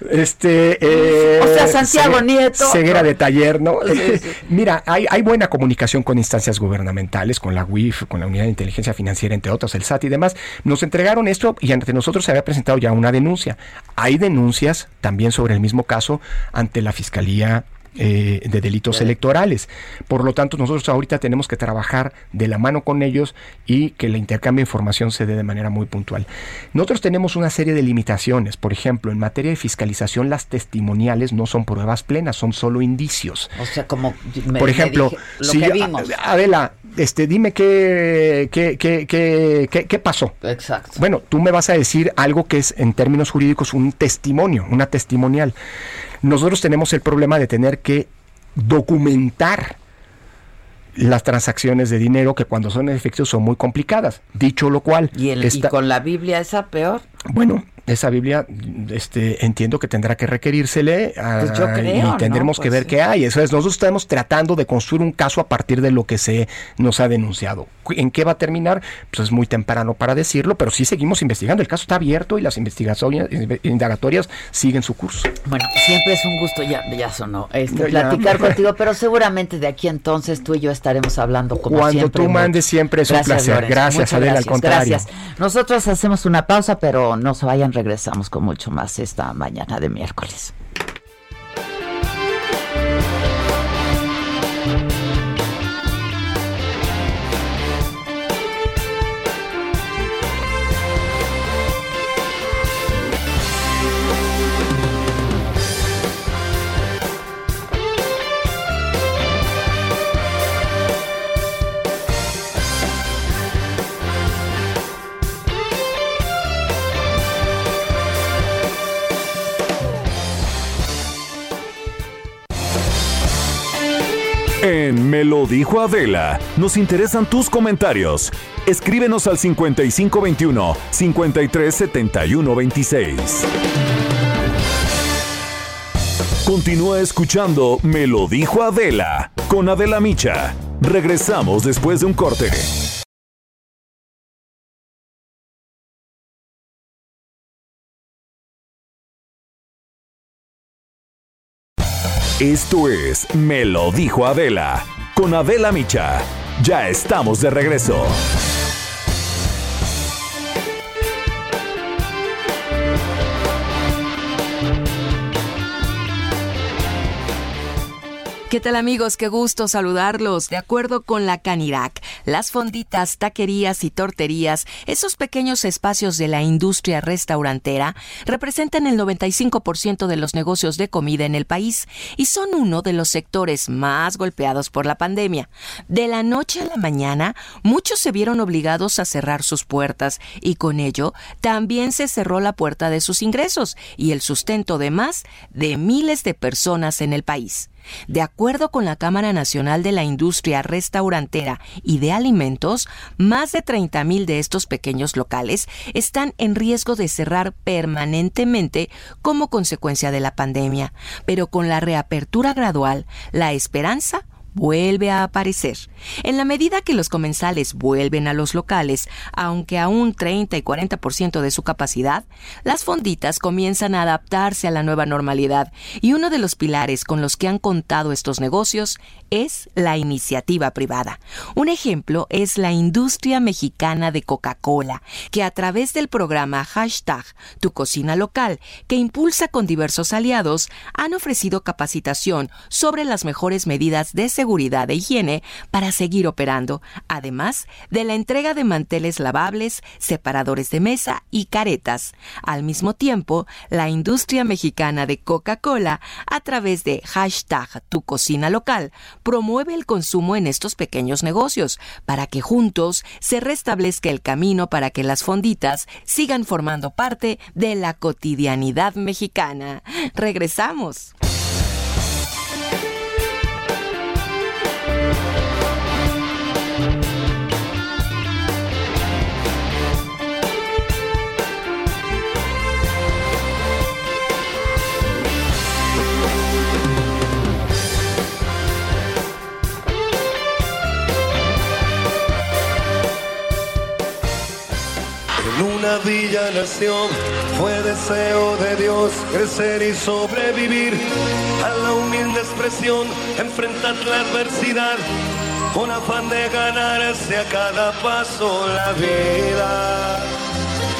Este, eh,
O sea, Santiago Nieto.
Ceguera de taller, ¿no?
Sí, sí. *laughs*
Mira, hay, hay buena comunicación con instancias gubernamentales, con la UIF, con la Unidad de Inteligencia Financiera, entre otros, el SAT y demás. Nos entregaron esto y ante nosotros se había presentado ya una denuncia. Hay denuncias también sobre el mismo caso ante la Fiscalía eh, de delitos electorales. Por lo tanto, nosotros ahorita tenemos que trabajar de la mano con ellos y que el intercambio de información se dé de manera muy puntual. Nosotros tenemos una serie de limitaciones. Por ejemplo, en materia de fiscalización, las testimoniales no son pruebas plenas, son solo indicios.
O sea, como me-
Por ejemplo,
dije- lo
si
que vimos.
Adela, este, dime qué, qué, qué, qué, qué- qué pasó.
Exacto.
Bueno, tú me vas a decir algo que es en términos jurídicos un testimonio, una testimonial. Nosotros tenemos el problema de tener que documentar las transacciones de dinero que cuando son en efectivo son muy complicadas. Dicho lo cual,
Y, el- y
esta-
con la Biblia esa peor.
bueno, esa Biblia, este, entiendo que tendrá que requerírsele ah,
Pues yo creo,
y
¿no?
tendremos que
Pues
ver
sí.
qué hay. Eso es, nosotros estamos tratando de construir un caso a partir de lo que se nos ha denunciado. ¿En qué va a terminar? Pues es muy temprano para decirlo, pero sí seguimos investigando. El caso está abierto y las investigaciones indagatorias siguen su curso.
Bueno, siempre es un gusto, ya, ya sonó, este,
ya.
platicar *laughs* contigo, pero seguramente de aquí entonces tú y yo estaremos hablando como
Cuando
siempre.
tú mandes, siempre es un placer.
Lorenzo.
Gracias, Adela, al contrario.
Gracias. Nosotros hacemos una pausa, pero no se vayan, regresamos con mucho más esta mañana de miércoles.
En Me lo dijo Adela, nos interesan tus comentarios. Escríbenos al 5521 537126. Continúa escuchando Me lo dijo Adela con Adela Micha. Regresamos después de un corte. Esto es Me lo dijo Adela con Adela Micha. Ya estamos de regreso.
¿Qué tal amigos? Qué gusto saludarlos. De acuerdo con la Canirac, las fonditas, taquerías y torterías, esos pequeños espacios de la industria restaurantera, representan el 95% de los negocios de comida en el país y son uno de los sectores más golpeados por la pandemia. De la noche a la mañana, muchos se vieron obligados a cerrar sus puertas y con ello también se cerró la puerta de sus ingresos y el sustento de más de miles de personas en el país. De acuerdo con la Cámara Nacional de la Industria Restaurantera y de Alimentos, más de 30 mil de estos pequeños locales están en riesgo de cerrar permanentemente como consecuencia de la pandemia. Pero con la reapertura gradual, la esperanza vuelve a aparecer. En la medida que los comensales vuelven a los locales, aunque a un 30 y 40% de su capacidad, las fonditas comienzan a adaptarse a la nueva normalidad y uno de los pilares con los que han contado estos negocios es la iniciativa privada. Un ejemplo es la industria mexicana de Coca-Cola, que a través del programa hashtag Tu Cocina Local, que impulsa con diversos aliados, han ofrecido capacitación sobre las mejores medidas de seguridad e higiene para seguir operando, además de la entrega de manteles lavables, separadores de mesa y caretas. Al mismo tiempo, la industria mexicana de Coca-Cola, a través de hashtag Tu Cocina Local, promueve el consumo en estos pequeños negocios para que juntos se restablezca el camino para que las fonditas sigan formando parte de la cotidianidad mexicana. Regresamos.
Ella nació. Fue deseo de Dios crecer y sobrevivir a la humilde expresión, enfrentar la adversidad con afán de ganarse a cada paso la vida.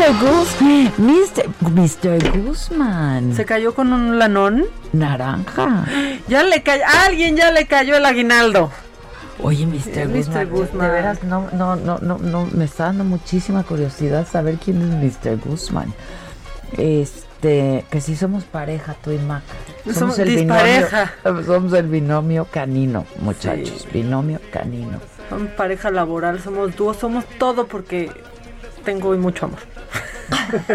Mr. Guzmán, Mr. Guzmán.
¿Se cayó con un lanón?
Naranja. *gasps*
Ya le cayó, alguien ya le cayó el aguinaldo.
Oye, Mr.
Mr.
Guzmán, de veras no, no, no, no, no, me está dando muchísima curiosidad saber quién es Mr. Guzmán. Este, que si somos pareja, tú y Maca.
Somos dispareja.
binomio, somos el binomio canino, muchachos, binomio canino.
Somos pareja laboral, somos dúo, somos todo porque tengo hoy mucho amor. *laughs*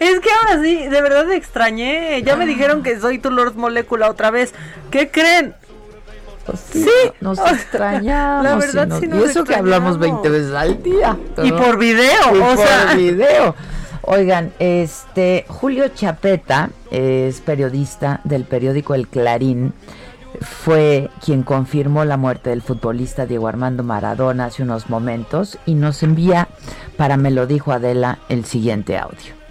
es que ahora sí, de verdad me extrañé. Ya me dijeron que soy tu Lord Molecula otra vez. ¿Qué creen?
Pues sí,
Sí.
nos *laughs* extrañamos.
La verdad
y nos-
sí
Y
nos
eso que hablamos 20
extrañamos.
veces al día.
Y por video,
Y
o
por
sea.
video. Oigan, este Julio Chapeta es periodista del periódico El Clarín. Fue quien confirmó la muerte del futbolista Diego Armando Maradona hace unos momentos y nos envía para me lo dijo Adela el siguiente audio.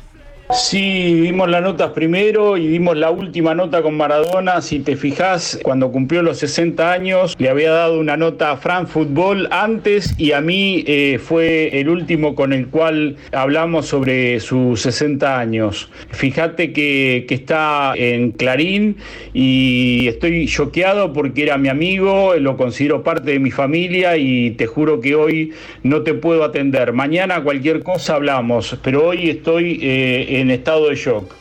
Sí, dimos las notas primero y dimos la última nota con Maradona. Si te fijas, cuando cumplió los 60 años, le había dado una nota a Fran Fútbol antes y a mí eh, fue el último con el cual hablamos sobre sus 60 años. Fíjate que, que está en Clarín y estoy choqueado porque era mi amigo, lo considero parte de mi familia y te juro que hoy no te puedo atender. Mañana cualquier cosa hablamos, pero hoy estoy eh, en estado de shock.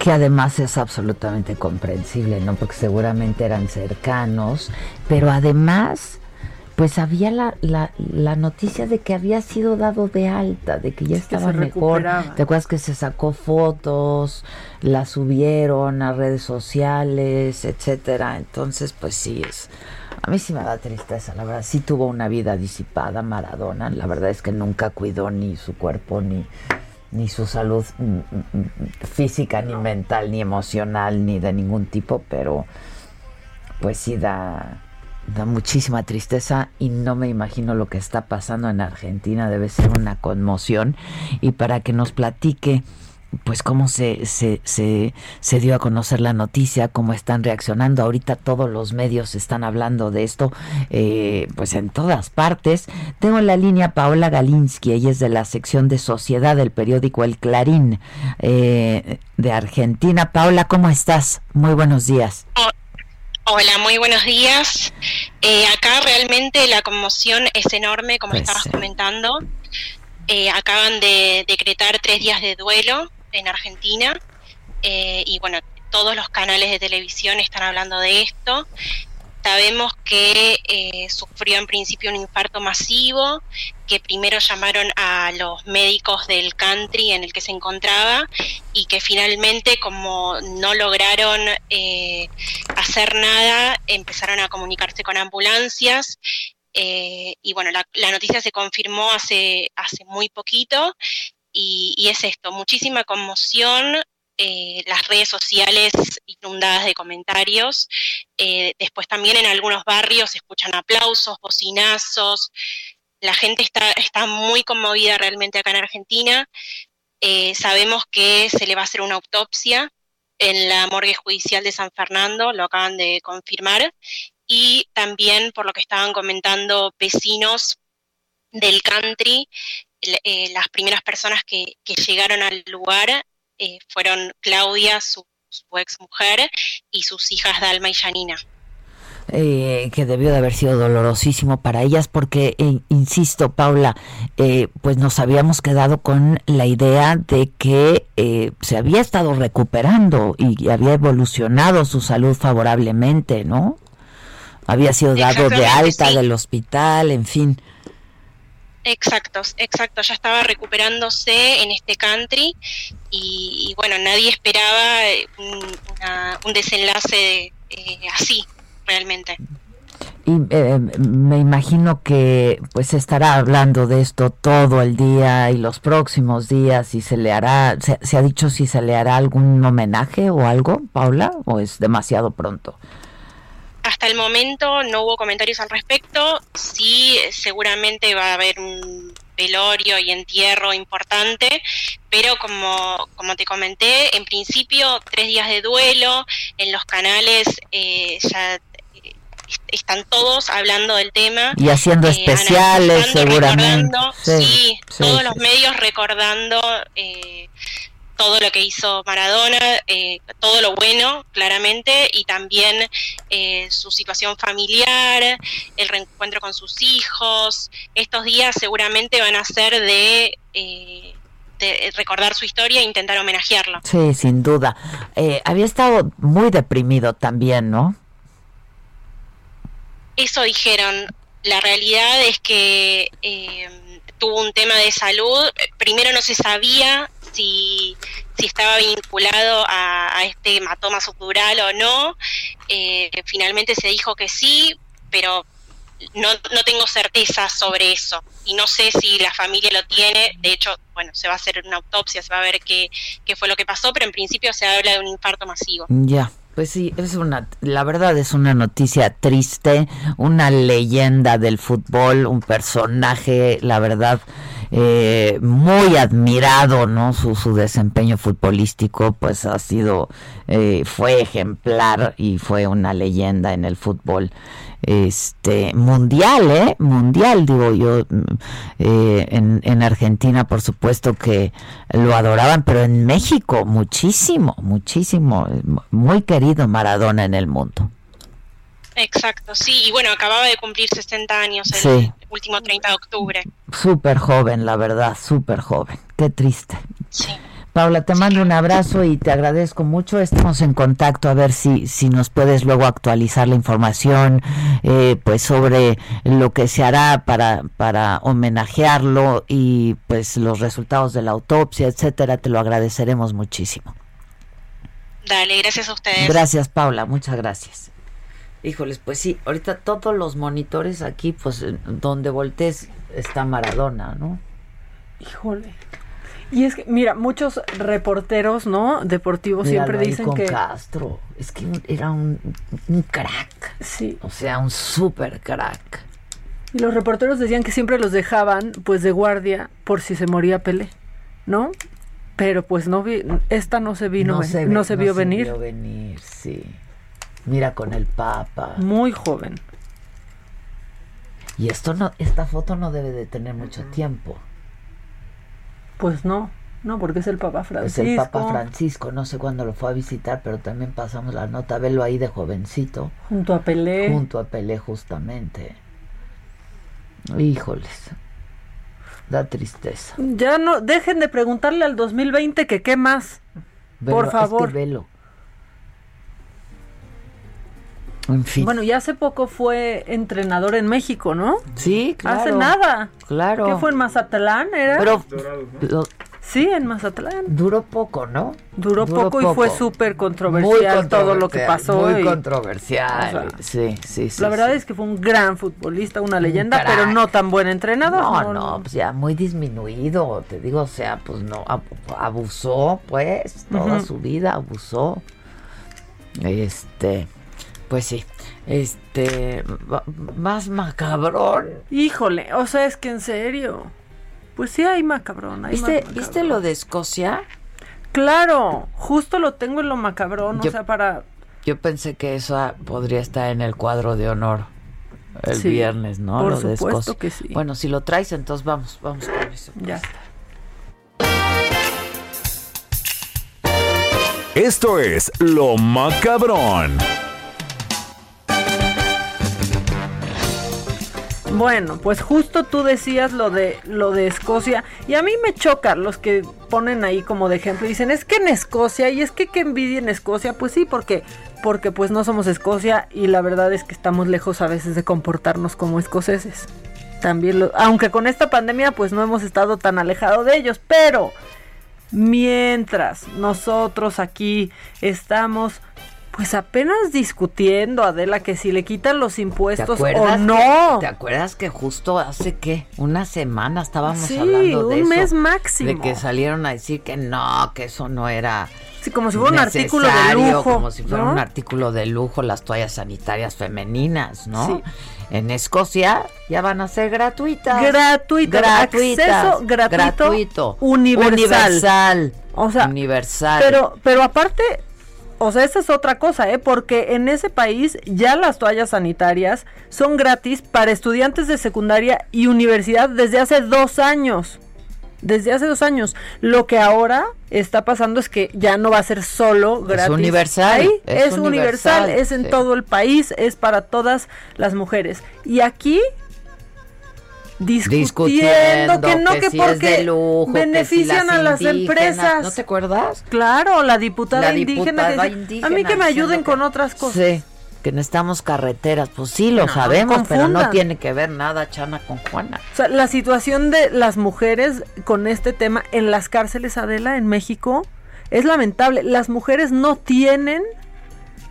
que además es absolutamente comprensible, ¿no? Porque seguramente eran cercanos, pero además, pues había la, la, la noticia de que había sido dado de alta, de que ya estaba mejor.
recuperaba.
¿Te acuerdas que se sacó fotos, las subieron a redes sociales, etcétera? Entonces, pues sí, es... A mí sí me da tristeza, la verdad. Sí tuvo una vida disipada Maradona. La verdad es que nunca cuidó ni su cuerpo ni, ni su salud mm, mm, mm, física, ni mental, ni emocional, ni de ningún tipo, pero pues sí da, da muchísima tristeza y no me imagino lo que está pasando en Argentina. Debe ser una conmoción. Y para que nos platique pues cómo se, se, se, se dio a conocer la noticia, cómo están reaccionando. Ahorita todos los medios están hablando de esto, eh, pues en todas partes. Tengo en la línea Paola Galinsky, ella es de la sección de sociedad del periódico El Clarín eh, de Argentina. Paola, ¿cómo estás? Muy buenos días.
Hola, muy buenos días. Eh, acá realmente la conmoción es enorme, como
Pues
estabas comentando. Eh, acaban de decretar tres días de duelo en Argentina eh, y bueno, todos los canales de televisión están hablando de esto. Sabemos que eh, sufrió en principio un infarto masivo, que primero llamaron a los médicos del country en el que se encontraba y que finalmente como no lograron eh, hacer nada, empezaron a comunicarse con ambulancias eh, y bueno, la, la noticia se confirmó hace, hace muy poquito y, es esto, muchísima conmoción, eh, las redes sociales inundadas de comentarios, eh, después también en algunos barrios se escuchan aplausos, bocinazos, la gente está, está muy conmovida realmente acá en Argentina, Eh, sabemos que se le va a hacer una autopsia en la morgue judicial de San Fernando, lo acaban de confirmar, y también por lo que estaban comentando vecinos del country, eh, las primeras personas que, que llegaron al lugar eh, fueron Claudia, su, su ex mujer, y sus hijas Dalma y Janina.
eh, que debió de haber sido dolorosísimo para ellas porque, eh, insisto, Paula, eh, pues nos habíamos quedado con la idea de que eh, se había estado recuperando y había evolucionado su salud favorablemente, ¿no? Había sido dado de alta
sí.
del hospital, en fin.
Exacto, exacto, ya estaba recuperándose en este country y, bueno, nadie esperaba eh, un desenlace eh, así, realmente.
Y eh, me imagino que pues estará hablando de esto todo el día y los próximos días y se le hará, se, se ha dicho si se le hará algún homenaje o algo, Paula, o es demasiado pronto.
Hasta el momento no hubo comentarios al respecto. Sí, seguramente va a haber un velorio y entierro importante, pero como, como te comenté, en principio tres días de duelo, en los canales eh, ya eh, est- están todos hablando del tema.
Y haciendo
eh,
especiales, seguramente.
recordando,
Sí,
sí, todos
sí,
los medios recordando eh, todo lo que hizo Maradona, eh, todo lo bueno, claramente, y también eh, su situación familiar, el reencuentro con sus hijos. Estos días seguramente van a ser de, eh, de recordar su historia e intentar homenajearlo.
Sí, sin duda. Había estado muy deprimido también, ¿no?
Eso dijeron. La realidad es que tuvo un tema de salud. Primero no se sabía si, estaba vinculado a, a este hematoma subdural o no. Eh, finalmente se dijo que sí, pero no, no tengo certeza sobre eso. Y no sé si la familia lo tiene. De hecho, bueno, se va a hacer una autopsia, se va a ver qué, qué fue lo que pasó, pero en principio se habla de un infarto masivo.
Ya, pues sí, es una, la verdad es una noticia triste, una leyenda del fútbol, un personaje, la verdad, eh, muy admirado, ¿no? Su, su desempeño futbolístico, pues ha sido, eh, fue ejemplar y fue una leyenda en el fútbol este mundial, ¿eh? Mundial, digo yo. mm, eh, en, en Argentina, por supuesto que lo adoraban, pero en México muchísimo, muchísimo. Muy querido Maradona en el mundo.
Exacto, sí, y bueno, acababa de cumplir 60 años el
Sí.
último 30 de octubre.
Súper joven, la verdad, súper joven. Qué triste. Paula, te mando un abrazo y te agradezco mucho. Estamos en contacto a ver si, si nos puedes luego actualizar la información eh, pues sobre lo que se hará para, para homenajearlo y pues los resultados de la autopsia, etcétera. Te lo agradeceremos muchísimo.
Dale, gracias a ustedes.
Gracias, Paula, muchas gracias. Híjoles, pues sí, ahorita todos los monitores aquí, pues en donde voltees está Maradona, ¿no?
Híjole. Y es que, mira, muchos reporteros, ¿no? Deportivos
Míralo
siempre dicen
con
que...
Castro. Es que era un, un crack.
Sí.
O sea, un super crack.
Y los reporteros decían que siempre los dejaban, pues, de guardia por si se moría Pelé, ¿no? Pero pues no vi, esta no se vino,
no se,
no
ve-
se vio venir.
vio venir, sí. Mira con el Papa.
Muy joven.
Y esto no, esta foto no debe de tener mucho tiempo.
Pues no, no, porque es el Papa Francisco.
Es el Papa Francisco, no sé cuándo lo fue a visitar, pero también pasamos la nota, velo ahí de jovencito.
Junto a Pelé.
Junto a Pelé, justamente. Híjoles. Da tristeza.
Ya no, dejen de preguntarle al 2020 que qué más.
Velo,
Por
es que
favor.
velo. En fin.
Bueno, y hace poco fue entrenador en México, ¿no?
Sí, claro.
Hace nada.
Claro.
¿Qué fue en Mazatlán? ¿Era?
Pero lo-
Sí, en Mazatlán.
duró poco, ¿no?
Duró,
Duró
poco, y fue súper controversial todo lo que pasó.
Muy
y-
controversial.
o sea,
sí, sí, sí.
la verdad
sí.
es que fue un gran futbolista, una leyenda, pero no tan buen entrenador.
No, no, pues ya muy disminuido, te digo, o sea, pues no, ab- abusó, pues, toda su vida abusó. Este, pues sí, este, más macabrón.
Híjole, o sea, es que en serio. Pues sí hay macabrón. hay
¿Viste,
macabrón.
¿Viste lo de Escocia?
Claro, justo lo tengo en lo macabrón,
Yo-
o sea, para...
Yo pensé que eso podría estar en el cuadro de honor el
Sí,
viernes, ¿no?
por
Lo de
supuesto
Escocia.
que sí.
Bueno, si lo traes, entonces vamos, vamos con eso.
Ya está.
Esto es Lo Macabrón.
Bueno, pues justo tú decías lo de lo de Escocia y a mí me choca los que ponen ahí como de ejemplo y dicen, "Es que en Escocia y es que que envidia en Escocia." Pues sí, porque porque pues no somos Escocia y la verdad es que estamos lejos a veces de comportarnos como escoceses. también lo, aunque con esta pandemia pues no hemos estado tan alejados de ellos, pero mientras nosotros aquí estamos pues apenas discutiendo, Adela, que si le quitan los impuestos o no.
¿Te acuerdas que justo hace qué? Una semana estábamos
Sí,
hablando de
un
eso?
mes máximo.
De que salieron a decir que no, que eso no era.
Sí, como si fuera un artículo de lujo,
Como si fuera
¿no?
un artículo de lujo, las toallas sanitarias femeninas, ¿no?
Sí.
En Escocia ya van a ser gratuitas.
Gratuito,
gratuitas.
acceso gratuito,
gratuito.
universal.
Universal.
O sea,
universal.
Pero, pero aparte, o sea, esta es otra cosa, ¿eh? Porque en ese país ya las toallas sanitarias son gratis para estudiantes de secundaria y universidad desde hace dos años. Desde hace dos años. Lo que ahora está pasando es que ya no va a ser solo gratis.
universal,
Ahí
es
es, universal,
universal,
es en
sí.
todo el país, es para todas las mujeres. Y aquí discutiendo, que no, que,
si
porque
de lujo, que si
benefician a las empresas.
¿No te acuerdas?
Claro, la diputada
La
indígena.
diputada indígena
a mí que me ayuden con otras cosas.
Sí, que necesitamos carreteras. Pues sí, lo
No,
sabemos, pero no tiene que ver nada Chana con Juana.
O sea, la situación de las mujeres con este tema en las cárceles, Adela, en México, es lamentable. Las mujeres no tienen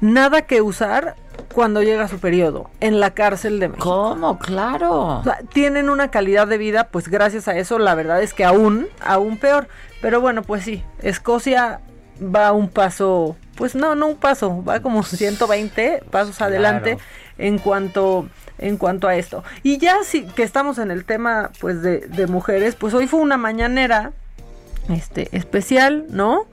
nada que usar cuando llega su periodo en la cárcel de México.
¿Cómo? Claro.
O sea, tienen una calidad de vida, pues gracias a eso, la verdad es que aún, aún peor. Pero bueno, pues sí, Escocia va un paso, pues no, no un paso, va como 120 pasos adelante en cuanto en cuanto a esto. Y ya sí que estamos en el tema pues de, de mujeres, pues hoy fue una mañanera este especial, ¿no?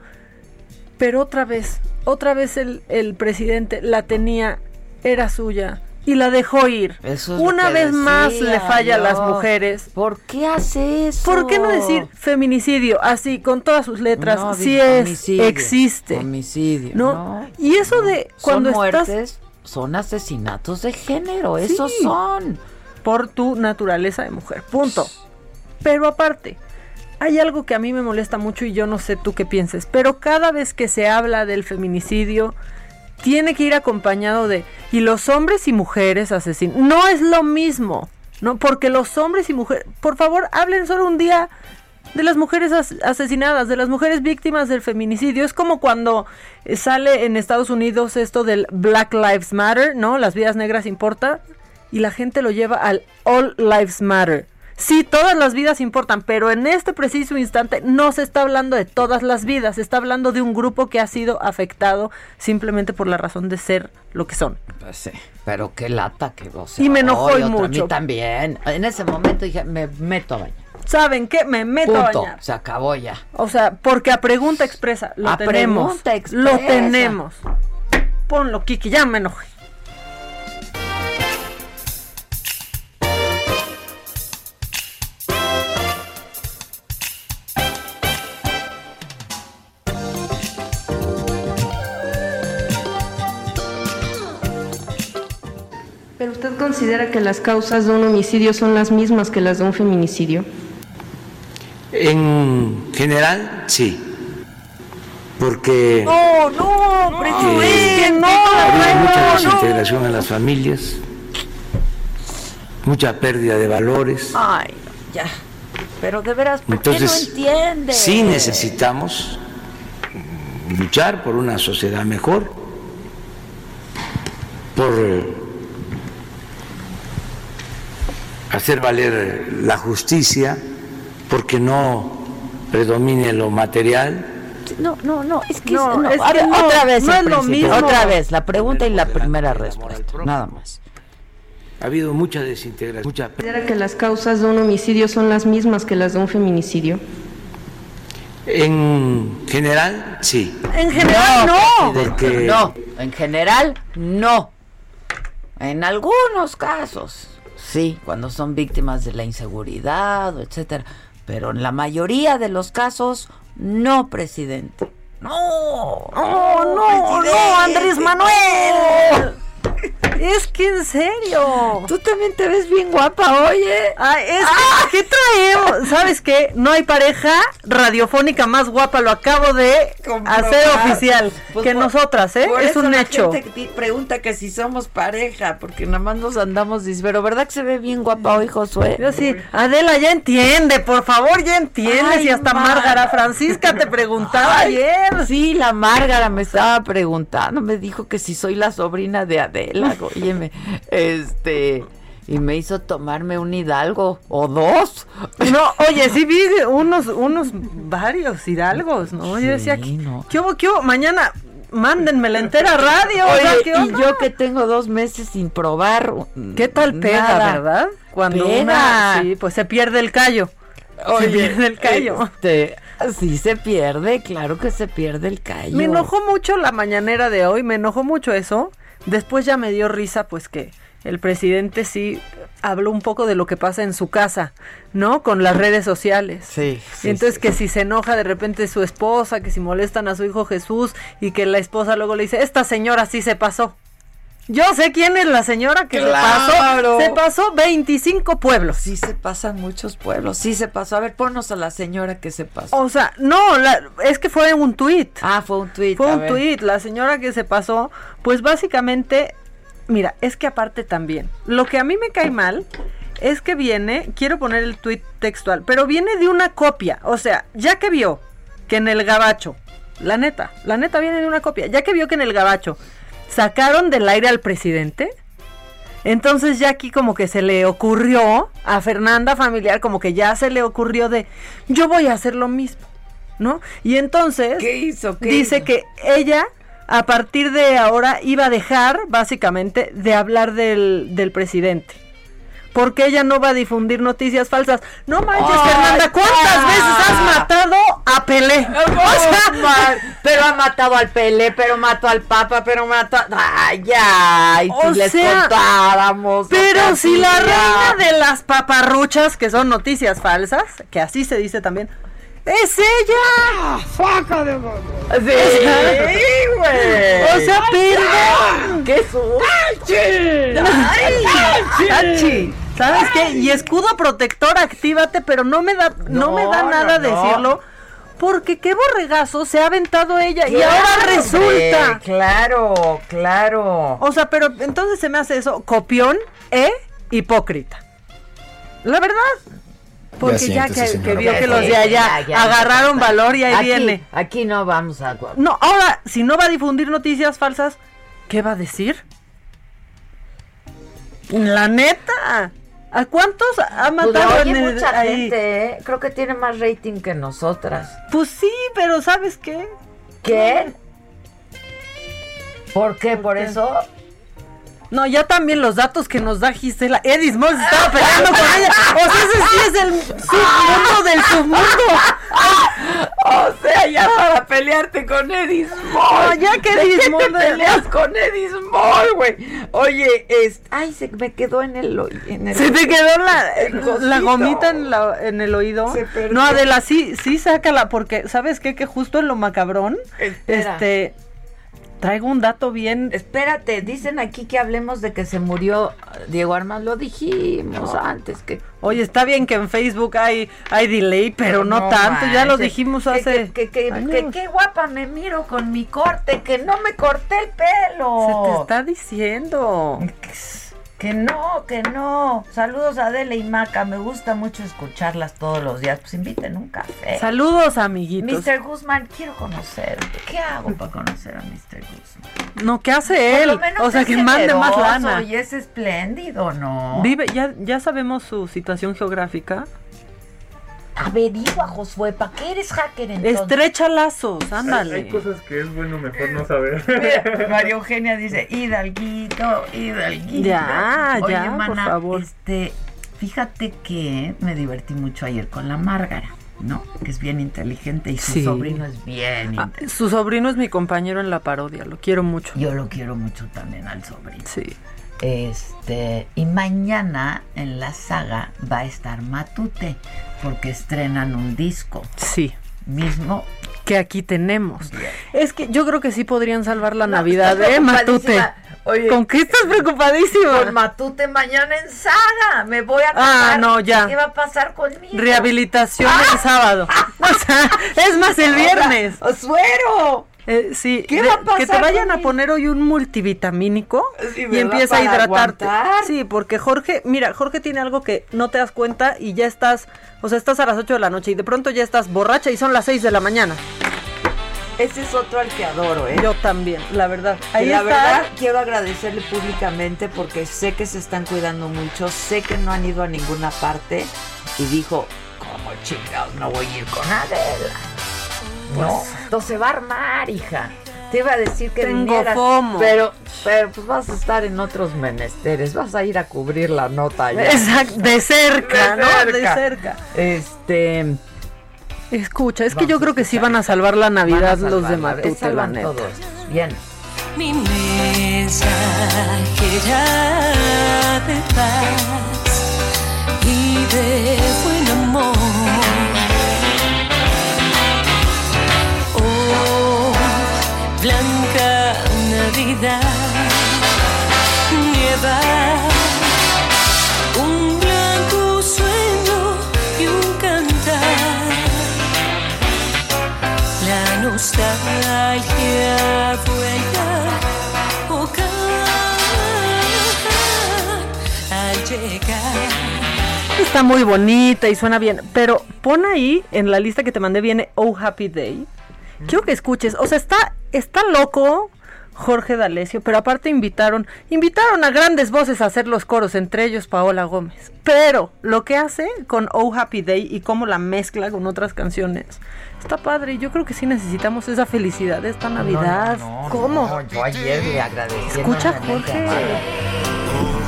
Pero otra vez, otra vez el, el presidente la tenía, era suya y la dejó ir.
Eso es
Una vez más le falla a las mujeres.
¿Por qué hace eso?
¿Por qué no decir feminicidio así, con todas sus letras?
No,
sí es,
homicidio,
existe.
Homicidio.
¿no?
¿no?
Y eso de cuando
son
estás
son asesinatos de género,
Sí.
esos son.
por tu naturaleza de mujer. Punto. Pero aparte, hay algo que a mí me molesta mucho y yo no sé tú qué pienses, pero cada vez que se habla del feminicidio, tiene que ir acompañado de y los hombres y mujeres asesinos. No es lo mismo, ¿no? Porque los hombres y mujeres, por favor, hablen solo un día de las mujeres as- asesinadas, de las mujeres víctimas del feminicidio. Es como cuando eh, sale en Estados Unidos esto del Black Lives Matter, ¿no? Las vidas negras importan y la gente lo lleva al All Lives Matter. Sí, todas las vidas importan, pero en este preciso instante no se está hablando de todas las vidas, se está hablando de un grupo que ha sido afectado simplemente por la razón de ser lo que son.
Pues sí, pero qué lata que sea,
Y me enojó y
otra- A
mucho.
mí también. En ese momento dije, me meto a bañar.
¿Saben qué? Me meto
Punto.
a bañar.
Se acabó ya.
O sea, porque a pregunta expresa lo
A
tenemos.
pregunta expresa.
Lo tenemos. Ponlo, Kiki, ya me enojé.
Considera que las causas de un homicidio son las mismas que las de un feminicidio?
En general, sí. Porque
No, no, presidente, no,
ha habido mucha
no, no.
desintegración en las familias, mucha pérdida de valores.
Ay, no, ya. Pero de veras, ¿por
Entonces,
qué no entiende?
sí necesitamos luchar por una sociedad mejor, por eh, hacer valer la justicia, porque no predomine lo material.
No, no, no, es que,
No,
no,
es
a
que
ver,
no,
otra vez
no es lo mismo.
otra vez, la pregunta y la primera respuesta, nada más.
Ha habido mucha desintegración, mucha
¿Considera que las causas de un homicidio son las mismas que las de un feminicidio?
En general, sí.
En general, no.
Porque
No, en general, no. En algunos casos, sí, cuando son víctimas de la inseguridad, etcétera. Pero en la mayoría de los casos, no, presidente. No,
No, no, no, Andrés Manuel. *laughs* Es que en serio.
Tú también te ves bien guapa, oye.
Ay, es que, ¿qué traemos? ¿Sabes qué? No hay pareja radiofónica más guapa, lo acabo de hacer oficial
Pues
que
por-
nosotras, ¿eh?
por
Es
eso
un
la
hecho.
gente pregunta que si somos pareja, porque nada más nos andamos pero ¿verdad que se ve bien guapa hoy, Josué?
Yo sí, Adela ya entiende, por favor, ya entiendes. Y hasta Márgara Francisca te preguntaba
Ay,
ayer.
Sí, la Márgara me estaba preguntando, me dijo que si soy la sobrina de Adela, óyeme, este, y me hizo tomarme un hidalgo o dos.
No, oye, sí vi unos, unos varios hidalgos, ¿no? Yo decía, ¿qué, ¿qué hubo, qué hubo? Mañana mándenme la entera radio. o sea,
Oye,
¿qué
y yo que tengo dos meses sin probar.
¿Qué tal pega,
nada.
verdad? Cuando
Pega.
una, sí, pues se pierde el callo. se pierde el callo.
este, sí se pierde, claro que se pierde el callo.
Me enojó mucho la mañanera de hoy, me enojó mucho eso. Después ya me dio risa, pues que el presidente sí habló un poco de lo que pasa en su casa, ¿no? Con las redes sociales.
Sí.
y entonces que si se enoja de repente su esposa, que si molestan a su hijo Jesús y que la esposa luego le dice, esta señora sí se pasó. Yo sé quién es la señora que
Claro.
se pasó. Se pasó 25 pueblos.
Sí se pasan muchos pueblos, sí se pasó. A ver, ponnos a la señora que se pasó.
O sea, no, la- es que fue un tuit.
Ah, fue un tuit.
Fue
a
un
ver.
tuit. La señora que se pasó, pues básicamente, mira, es que aparte también, lo que a mí me cae mal es que viene, quiero poner el tuit textual, pero viene de una copia. O sea, ya que vio que en el gabacho, la neta, la neta viene de una copia, ya que vio que en el gabacho sacaron del aire al presidente. Entonces ya aquí como que se le ocurrió a Fernanda Familiar, como que ya se le ocurrió de, yo voy a hacer lo mismo, ¿no? Y entonces
¿Qué hizo? ¿Qué
dice
hizo?
que ella a partir de ahora iba a dejar básicamente de hablar del, del presidente. Porque ella no va a difundir noticias falsas. No manches, Fernanda, ¿cuántas
ah.
veces has matado a Pelé? *laughs*
O sea, pero ha matado al Pelé, pero mató al Papa, pero mató a... Ay, ay,
O
si les
sea,
contáramos.
Pero si la reina de las paparruchas, que son noticias falsas, que así se dice también, ¡es ella! ¡Faca de
Sí, güey.
O sea, perdón.
¡Qué susto!
¡Ay! ¡Tachi! ¿Sabes qué? Y escudo protector, actívate, pero no me da, no,
No,
me da nada
no.
decirlo. Porque qué borregazo se ha aventado ella y ahora resulta.
hombre, claro, claro.
O sea, pero entonces se me hace eso, copión e hipócrita. La verdad. Porque ya,
siéntese,
que, vio que los de allá
Ya, ya,
agarraron
ya.
valor y ahí
Aquí-
viene.
Aquí no vamos a...
No, ahora, si no va a difundir noticias falsas, ¿qué va a decir? La neta. ¿A cuántos ha
Pues
matado
la oye
en el-
mucha
ahí?
gente, ¿eh? Creo que tiene más rating que nosotras.
Pues sí, pero ¿sabes qué?
¿Qué? ¿Por qué? ¿Por eso?
No, ya también los datos que nos da Gisela. Edis Moss estaba peleando con ella. O sea, ese sí es el submundo del submundo. *laughs*
O sea, ya para pelearte con Edis
No, ya que
¿De
Edis
qué
Mol
te
de-
peleas con Edis Mol, güey? Oye, es... Ay, se me quedó en el... oí- En el
Se te quedó la, gomita en, la, en el oído.
Se perdió.
No, Adela, sí, sí, sácala, porque ¿sabes qué? Que justo en lo macabrón,
Espera.
este, traigo un dato bien...
Espérate, dicen aquí que hablemos de que se murió Diego Armando. Lo dijimos antes que...
Oye, está bien que en Facebook hay, hay delay, pero no, tanto, ya lo dijimos
Que-
hace...
Que, que, que qué guapa me miro con mi corte, que no me corté el pelo.
Se te está diciendo.
Que no, que no. Saludos a Adela y Maca. Me gusta mucho escucharlas todos los días. Pues inviten un café.
Saludos, amiguitos.
Mr. Guzmán, quiero conocerte. ¿Qué hago para conocer a Mr. Guzmán?
No, ¿qué hace él?
lo menos
O sea,
es
que mande más lana.
Y es espléndido, ¿no?
Vive, ya, ya sabemos su situación geográfica.
Averigua, Josué, ¿para qué eres hacker entonces?
Estrecha lazos, ándale.
hay cosas que es bueno mejor no saber. *laughs*
Mira, María Eugenia dice, Hidalguito, Hidalguito.
Ya,
Oye,
ya, por favor.
Este, fíjate que me divertí mucho ayer con la Márgara, ¿no? Que es bien inteligente y su
Sí.
sobrino es bien
Ah,
inteligente.
su sobrino es mi compañero en la parodia, lo quiero mucho.
Yo lo quiero mucho también al sobrino.
Sí.
Este, y mañana en la saga va a estar Matute, porque estrenan un disco.
Sí.
Mismo.
Que aquí tenemos. Es que yo creo que sí podrían salvar la
No,
Navidad, ¿eh, Matute?
Oye,
¿Con qué estás preocupadísima?
Con Matute mañana en Saga. Me voy a
Ah, no, ya.
¿Qué va a pasar conmigo?
Rehabilitación el sábado. O sea, es más el viernes.
¡Suero!
Eh, sí,
¿Qué
de-
va a pasar
que te vayan a poner hoy un multivitamínico
Sí,
y empieza a hidratarte.
aguantar.
Sí, porque Jorge, mira, Jorge tiene algo que no te das cuenta y ya estás, o sea, estás a las 8 de la noche y de pronto ya estás borracha y son las 6 de la mañana.
Ese es otro al que adoro, ¿eh?
Yo también, la verdad. Ahí
la
está.
verdad quiero agradecerle públicamente porque sé que se están cuidando mucho, sé que no han ido a ninguna parte y dijo, ¿cómo chingados no voy a ir con Adela? No, entonces se va a armar, hija. Te iba a decir que
Tengo
vinieras,
fomo.
pero, pero pues vas a estar en otros menesteres, vas a ir a cubrir la nota ya.
Exacto, de cerca,
De
¿no? De
cerca.
cerca.
Este,
Escucha, es que yo creo que sí van a salvar la Navidad los de Matute, la
salvan
neta.
todos. Bien.
Mi mensajera de paz y de buen amor. La nostalgia vuelta o al.
Está muy bonita y suena bien, pero pon ahí en la lista que te mandé viene Oh Happy Day. Quiero que escuches, o sea, está está loco Jorge D'Alessio, pero aparte invitaron invitaron a grandes voces a hacer los coros, entre ellos Paola Gómez. Pero lo que hace con Oh Happy Day y cómo la mezcla con otras canciones está padre. y Yo creo que sí necesitamos esa felicidad de esta Navidad.
No, no, no,
¿Cómo?
no, yo ayer le agradecí.
Escucha, Jorge.
Mara.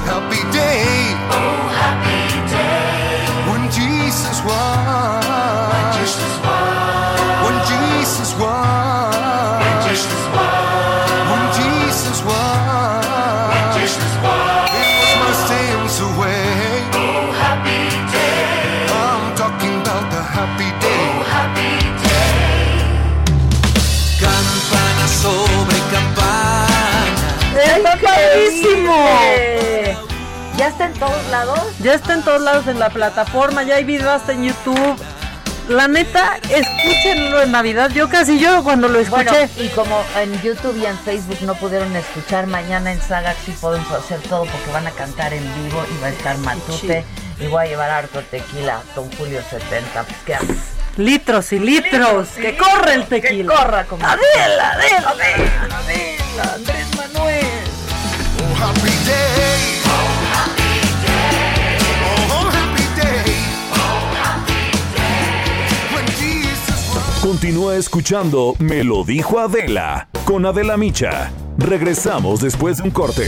happy day. Oh, happy day. When Jesus was. When Jesus was. When Jesus was.
Está
en todos lados?
Ya está en todos lados en la plataforma, ya hay videos hasta en YouTube. La neta, escúchenlo en Navidad. Yo casi lloro cuando lo escuché.
Bueno, y como en YouTube y en Facebook no pudieron escuchar, mañana en Saga sí podemos hacer todo porque van a cantar en vivo y va a estar Matute y voy a llevar harto tequila con Julio 70. Pues qué haces?
litros y litros. que corre el tequila.
Que corra como
Adela, Adela.
Adela, Adela, Andrés Manuel.
Oh, happy day.
Continúa escuchando Me lo dijo Adela con Adela Micha. Regresamos después de un corte.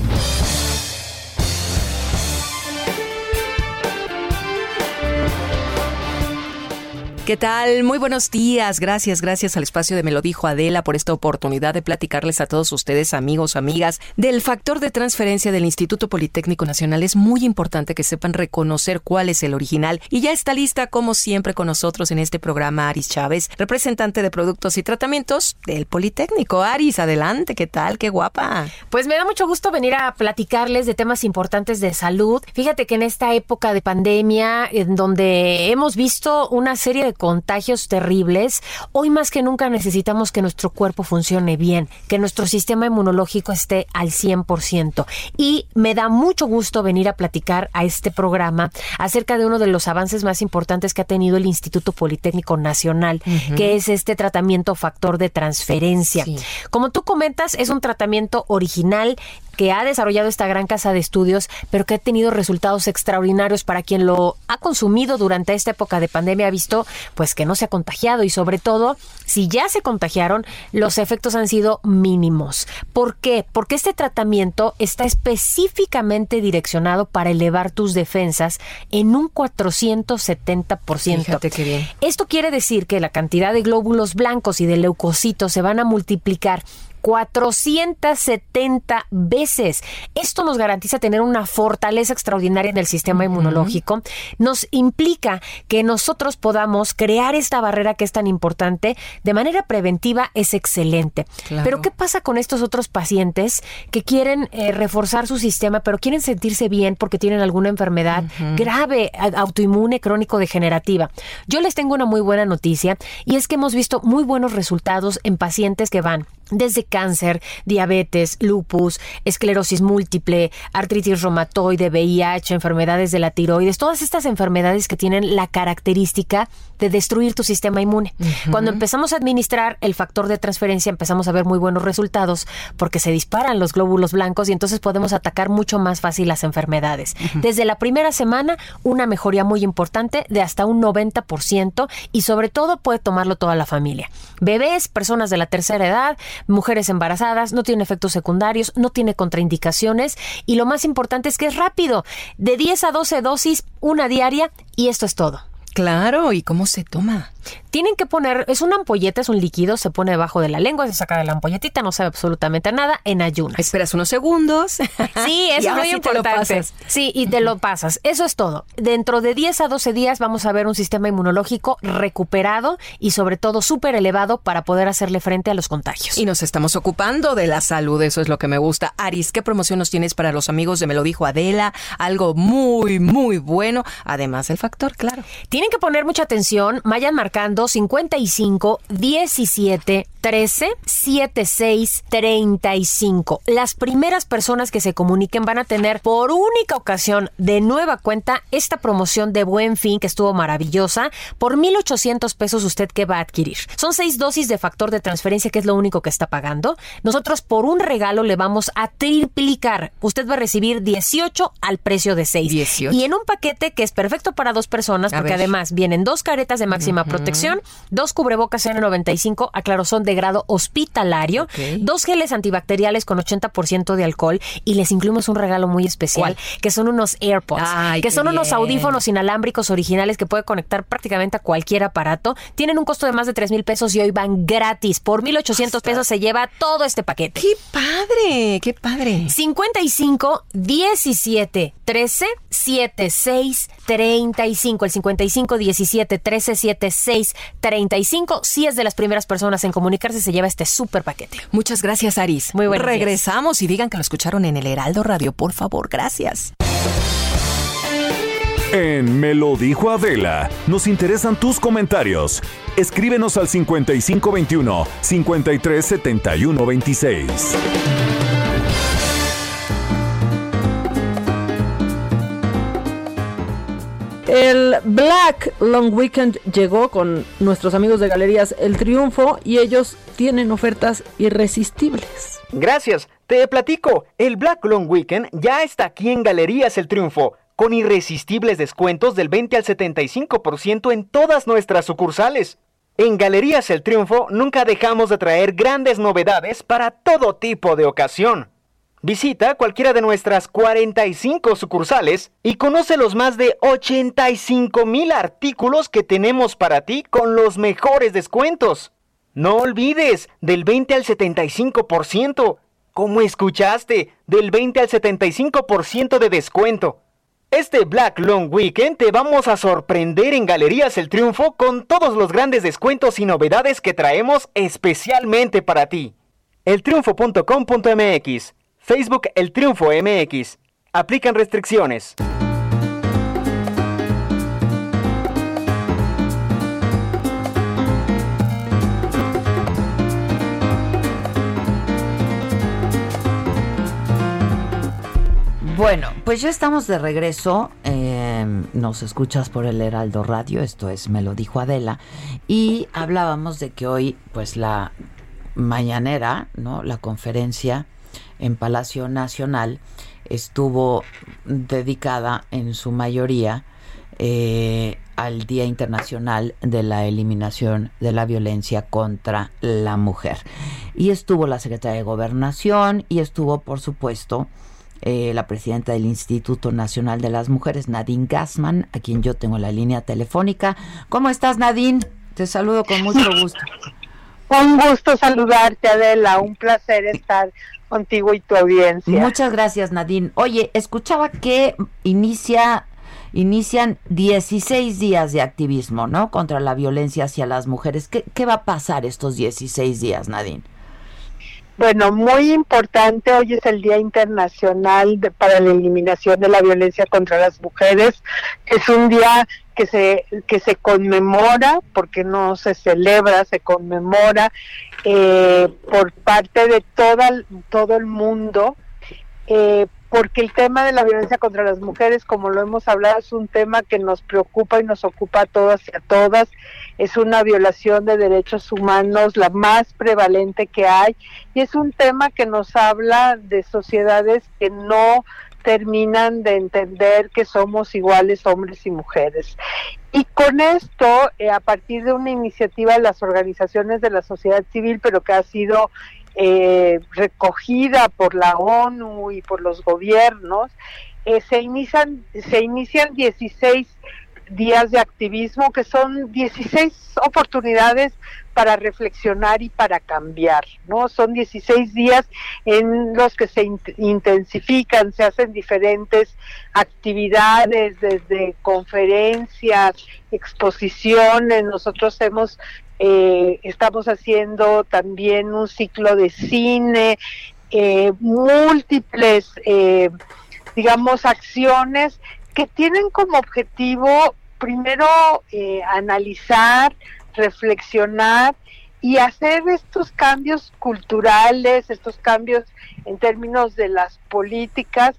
¿Qué tal? Muy buenos días. Gracias, gracias al espacio de Me lo dijo Adela por esta oportunidad de platicarles a todos ustedes, amigos, amigas, del factor de transferencia del Instituto Politécnico Nacional. Es muy importante que sepan reconocer cuál es el original. Y ya está lista, como siempre, con nosotros en este programa Aris Chávez, representante de productos y tratamientos del Politécnico. Aris, adelante, ¿qué tal? Qué guapa.
Pues me da mucho gusto venir a platicarles de temas importantes de salud. Fíjate que en esta época de pandemia, en donde hemos visto una serie de contagios terribles, hoy más que nunca necesitamos que nuestro cuerpo funcione bien, que nuestro sistema inmunológico esté al 100%. Y me da mucho gusto venir a platicar a este programa acerca de uno de los avances más importantes que ha tenido el Instituto Politécnico Nacional, que es este tratamiento factor de transferencia. Como tú comentas, es un tratamiento original que ha desarrollado esta gran casa de estudios, pero que ha tenido resultados extraordinarios para quien lo ha consumido durante esta época de pandemia, ha visto pues que no se ha contagiado y sobre todo, si ya se contagiaron, los efectos han sido mínimos. ¿Por qué? Porque este tratamiento está específicamente direccionado para elevar tus defensas en un 470%.
Fíjate qué bien.
Esto quiere decir que la cantidad de glóbulos blancos y de leucocitos se van a multiplicar 470 veces. Esto nos garantiza tener una fortaleza extraordinaria en el sistema inmunológico. Nos implica que nosotros podamos crear esta barrera que es tan importante de manera preventiva es excelente.
Claro.
Pero ¿qué pasa con estos otros pacientes que quieren eh, reforzar su sistema, pero quieren sentirse bien porque tienen alguna enfermedad grave, autoinmune, crónico, degenerativa? Yo les tengo una muy buena noticia y es que hemos visto muy buenos resultados en pacientes que van desde cáncer, diabetes, lupus, esclerosis múltiple, artritis reumatoide, VIH, enfermedades de la tiroides, todas estas enfermedades que tienen la característica de destruir tu sistema inmune. Cuando empezamos a administrar el factor de transferencia empezamos a ver muy buenos resultados porque se disparan los glóbulos blancos y entonces podemos atacar mucho más fácil las enfermedades. Desde la primera semana, una mejoría muy importante de hasta un 90% y sobre todo puede tomarlo toda la familia. Bebés, personas de la tercera edad, mujeres embarazadas, no tiene efectos secundarios, no tiene contraindicaciones y lo más importante es que es rápido, de 10 a 12 dosis, una diaria y esto es todo.
Claro, ¿y cómo se toma?
Tienen que poner, es una ampolleta, es un líquido, se pone debajo de la lengua, se saca de la ampolletita, no sabe absolutamente nada, en ayunas.
Esperas unos segundos. *laughs*
Sí, eso es muy
sí
importante.
pasas.
Sí, y te lo pasas. Eso es todo. Dentro de 10 a 12 días vamos a ver un sistema inmunológico recuperado y sobre todo súper elevado para poder hacerle frente a los contagios.
Y nos estamos ocupando de la salud, eso es lo que me gusta. Aris, ¿qué promoción nos tienes para los amigos de Me lo dijo Adela? Algo muy, muy bueno, además del factor, claro.
Tienen que poner mucha atención, vayan marcando 55 17 13 76 35. Las primeras personas que se comuniquen van a tener por única ocasión de nueva cuenta esta promoción de Buen Fin que estuvo maravillosa. Por 1,800 pesos usted que va a adquirir. Son seis dosis de factor de transferencia que es lo único que está pagando. Nosotros por un regalo le vamos a triplicar. Usted va a recibir 18 al precio de 6.
18.
Y en un paquete que es perfecto para dos personas
A
porque
ver.
además vienen dos caretas de máxima protección, dos cubrebocas N95, aclaro, son de grado hospitalario, dos geles antibacteriales con 80% de alcohol y les incluimos un regalo muy especial que son unos AirPods,
Ay,
que son unos
bien.
audífonos inalámbricos originales que puede conectar prácticamente a cualquier aparato. Tienen un costo de más de 3 mil pesos y hoy van gratis. Por 1,800 pesos se lleva todo este paquete.
¡Qué padre! ¡Qué padre!
55 17 13 76 35. El 55 17 13 76 35. Si es de las primeras personas en comunicarse, se lleva este súper paquete.
Muchas gracias, Aris.
Muy buenos días.
Regresamos y digan que lo escucharon en el Heraldo Radio, por favor. Gracias.
En Me lo dijo Adela, nos interesan tus comentarios. Escríbenos al 5521 537126.
El Black Long Weekend llegó con nuestros amigos de Galerías El Triunfo y ellos tienen ofertas irresistibles.
Gracias, te platico. El Black Long Weekend ya está aquí en Galerías El Triunfo, con irresistibles descuentos del 20 al 75% en todas nuestras sucursales. En Galerías El Triunfo nunca dejamos de traer grandes novedades para todo tipo de ocasión. Visita cualquiera de nuestras 45 sucursales y conoce los más de 85 mil artículos que tenemos para ti con los mejores descuentos. No olvides, del 20 al 75%. Como escuchaste, del 20 al 75% de descuento. Este Black Long Weekend te vamos a sorprender en Galerías El Triunfo con todos los grandes descuentos y novedades que traemos especialmente para ti. Eltriunfo.com.mx Facebook El Triunfo MX. Aplican restricciones.
Bueno, pues ya estamos de regreso. Eh, nos escuchas por el Heraldo Radio, esto es Me lo dijo Adela. Y hablábamos de que hoy, pues la mañanera, ¿no? La conferencia en Palacio Nacional estuvo dedicada en su mayoría eh, al Día Internacional de la Eliminación de la Violencia contra la Mujer. Y estuvo la Secretaria de Gobernación y estuvo, por supuesto, eh, la presidenta del Instituto Nacional de las Mujeres, Nadine Gassman, a quien yo tengo la línea telefónica. ¿Cómo estás, Nadine? Te saludo con mucho gusto. *laughs*
Un gusto saludarte, Adela. Un placer estar contigo y tu audiencia.
Muchas gracias, Nadine. Oye, escuchaba que inicia inician 16 días de activismo, ¿no? Contra la violencia hacia las mujeres. ¿Qué, qué va a pasar estos 16 días, Nadine?
Bueno, muy importante, hoy es el Día Internacional para la Eliminación de la Violencia contra las Mujeres. Es un día que se, que se conmemora, porque no se celebra, se conmemora eh, por parte de toda, todo el mundo, eh, porque el tema de la violencia contra las mujeres, como lo hemos hablado, es un tema que nos preocupa y nos ocupa a todas y a todas. Es una violación de derechos humanos la más prevalente que hay y es un tema que nos habla de sociedades que no terminan de entender que somos iguales hombres y mujeres. Y con esto, eh, a partir de una iniciativa de las organizaciones de la sociedad civil, pero que ha sido eh, recogida por la ONU y por los gobiernos, eh, se inician se inician 16 días de activismo que son 16 oportunidades para reflexionar y para cambiar, ¿no? Son 16 días en los que se intensifican, se hacen diferentes actividades, desde conferencias, exposiciones. Nosotros hemos eh, estamos haciendo también un ciclo de cine, eh, múltiples, eh, digamos, acciones que tienen como objetivo primero analizar, reflexionar y hacer estos cambios culturales, estos cambios en términos de las políticas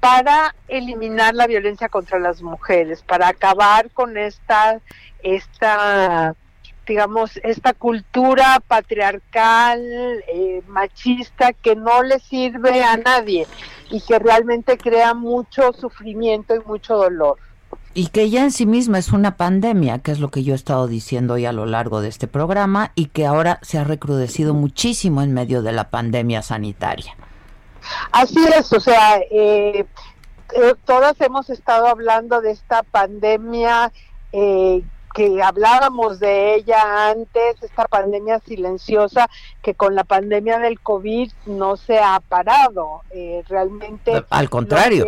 para eliminar la violencia contra las mujeres, para acabar con esta, esta digamos, esta cultura patriarcal, eh, machista, que no le sirve a nadie y que realmente crea mucho sufrimiento y mucho dolor.
Y que ya en sí misma es una pandemia, que es lo que yo he estado diciendo hoy a lo largo de este programa, y que ahora se ha recrudecido muchísimo en medio de la pandemia sanitaria.
Así es, o sea, eh, eh, todas hemos estado hablando de esta pandemia eh, que hablábamos de ella antes, esta pandemia silenciosa que con la pandemia del COVID no se ha parado. Eh, realmente...
Al contrario.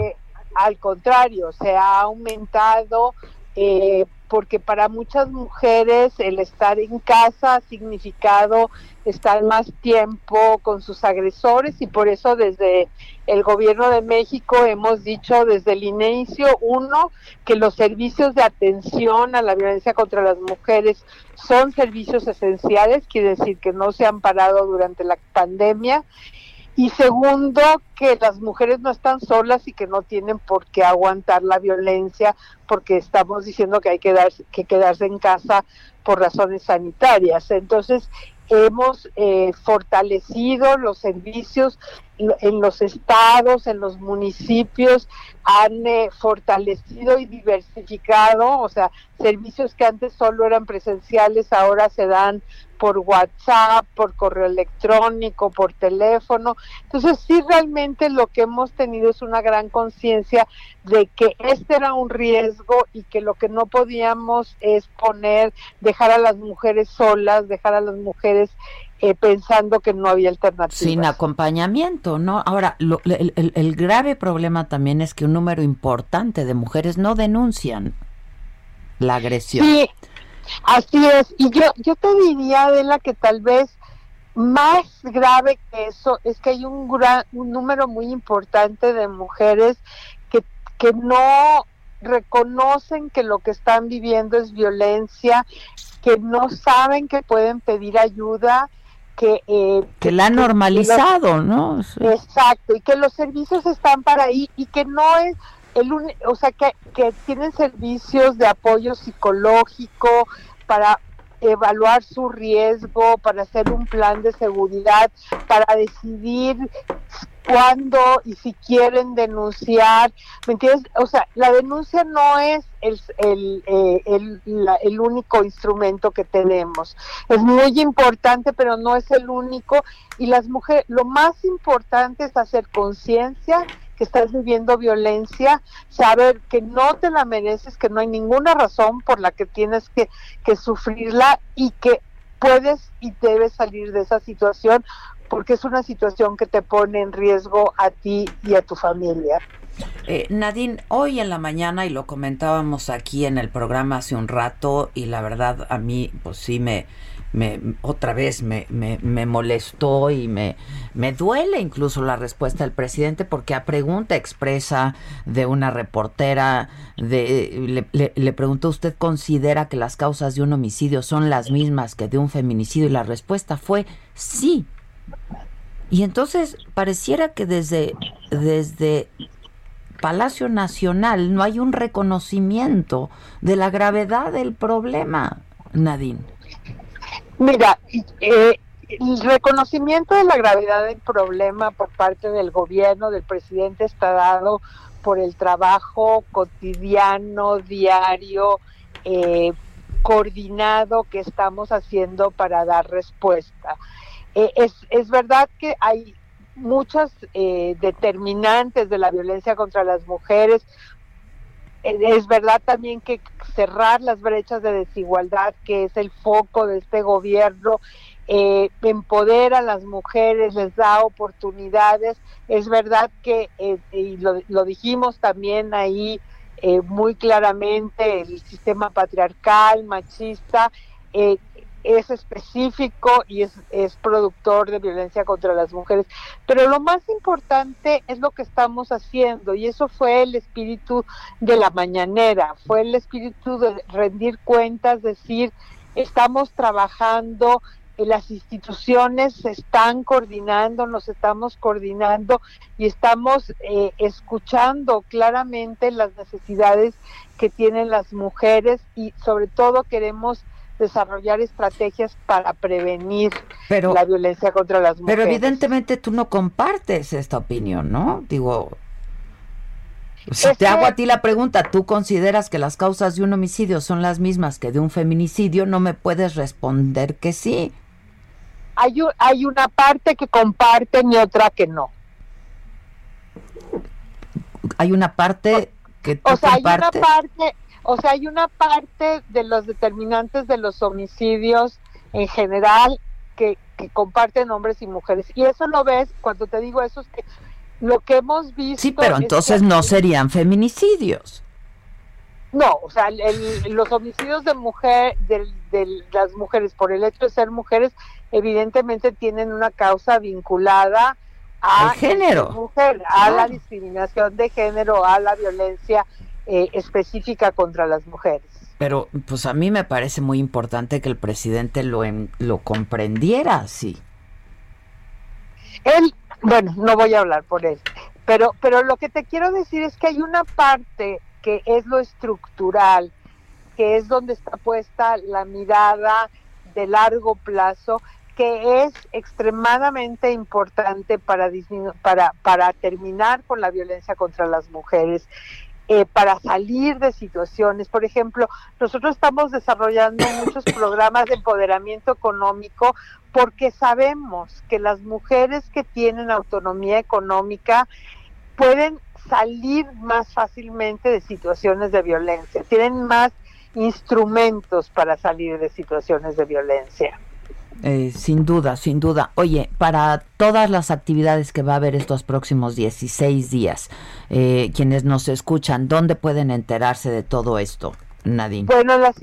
Al contrario, se ha aumentado eh, porque para muchas mujeres el estar en casa ha significado estar más tiempo con sus agresores y por eso desde el gobierno de México hemos dicho desde el inicio, uno, que los servicios de atención a la violencia contra las mujeres son servicios esenciales, quiere decir que no se han parado durante la pandemia y segundo, que las mujeres no están solas y que no tienen por qué aguantar la violencia porque estamos diciendo que hay que, dar, que quedarse en casa por razones sanitarias. Entonces, hemos eh, fortalecido los servicios en los estados, en los municipios, han eh, fortalecido y diversificado, o sea, servicios que antes solo eran presenciales, ahora se dan por WhatsApp, por correo electrónico, por teléfono. Entonces, sí, realmente lo que hemos tenido es una gran conciencia de que este era un riesgo y que lo que no podíamos es poner, dejar a las mujeres solas, dejar a las mujeres eh, pensando que no había alternativa.
Sin acompañamiento, ¿no? Ahora, el, el, grave problema también es que un número importante de mujeres no denuncian la agresión.
Sí, así es. Y yo, yo te diría, Adela, que tal vez más grave que eso es que hay un, gran, un número muy importante de mujeres que, que no reconocen que lo que están viviendo es violencia, que no saben que pueden pedir ayuda que... Eh,
que la ha normalizado, ¿no?
Exacto, y que los servicios están para ahí y que no es el o sea, que, que tienen servicios de apoyo psicológico para evaluar su riesgo, para hacer un plan de seguridad, para decidir cuándo y si quieren denunciar, ¿me entiendes? O sea, la denuncia no es el, el, eh, el, el, único instrumento que tenemos. Es muy importante, pero no es el único. Y las mujeres, lo más importante es hacer conciencia que estás viviendo violencia, saber que no te la mereces, que no hay ninguna razón por la que tienes que, que sufrirla y que puedes y debes salir de esa situación porque es una situación que te pone en riesgo a ti y a tu familia.
Eh, Nadine, hoy en la mañana, y lo comentábamos aquí en el programa hace un rato, y la verdad a mí, pues sí me, me otra vez me, me, molestó y me, me duele incluso la respuesta del presidente, porque a pregunta expresa de una reportera, de, le, le preguntó, ¿usted considera que las causas de un homicidio son las mismas que de un feminicidio? Y la respuesta fue sí. Y entonces pareciera que desde, desde Palacio Nacional no hay un reconocimiento de la gravedad del problema, Nadine.
Mira, eh, el reconocimiento de la gravedad del problema por parte del gobierno, del presidente, está dado por el trabajo cotidiano, diario, eh, coordinado que estamos haciendo para dar respuesta. Eh, es, es verdad que hay muchas eh, determinantes de la violencia contra las mujeres. Eh, es verdad también que cerrar las brechas de desigualdad, que es el foco de este gobierno, eh, empodera a las mujeres, les da oportunidades. Es verdad que, y lo, lo, dijimos también ahí muy claramente, el sistema patriarcal, machista, es específico y es, es productor de violencia contra las mujeres. Pero lo más importante es lo que estamos haciendo y eso fue el espíritu de la mañanera, fue el espíritu de rendir cuentas, decir, estamos trabajando, eh, las instituciones se están coordinando, nos estamos coordinando y estamos eh, escuchando claramente las necesidades que tienen las mujeres y sobre todo queremos desarrollar estrategias para prevenir la violencia contra las mujeres.
Pero evidentemente tú no compartes esta opinión, ¿no? Digo, si te hago a ti la pregunta, ¿tú consideras que las causas de un homicidio son las mismas que de un feminicidio? No me puedes responder que sí.
Hay, hay una parte que comparten y otra que no.
Hay una parte que tú
o sea, hay una parte o sea, hay una parte de los determinantes de los homicidios en general que, comparten hombres y mujeres. Y eso lo ves, cuando te digo eso, es que lo que hemos visto...
Sí, pero entonces no serían feminicidios.
No, o sea, los homicidios de mujer, de, las mujeres por el hecho de ser mujeres, evidentemente tienen una causa vinculada
al género,
mujer, a la discriminación de género, a la violencia eh, específica contra las mujeres.
Pero pues a mí me parece muy importante que el presidente lo, lo comprendiera así.
Él, bueno, no voy a hablar por él, pero, pero lo que te quiero decir es que hay una parte que es lo estructural, que es donde está puesta la mirada de largo plazo, que es extremadamente importante para, para, para terminar con la violencia contra las mujeres eh, para salir de situaciones. Por ejemplo, nosotros estamos desarrollando muchos *coughs* programas de empoderamiento económico porque sabemos que las mujeres que tienen autonomía económica pueden salir más fácilmente de situaciones de violencia, tienen más instrumentos para salir de situaciones de violencia.
Eh, sin duda, sin duda. Oye, para todas las actividades que va a haber estos próximos 16 días, eh, quienes nos escuchan, ¿dónde pueden enterarse de todo esto? Nadine.
Bueno, las,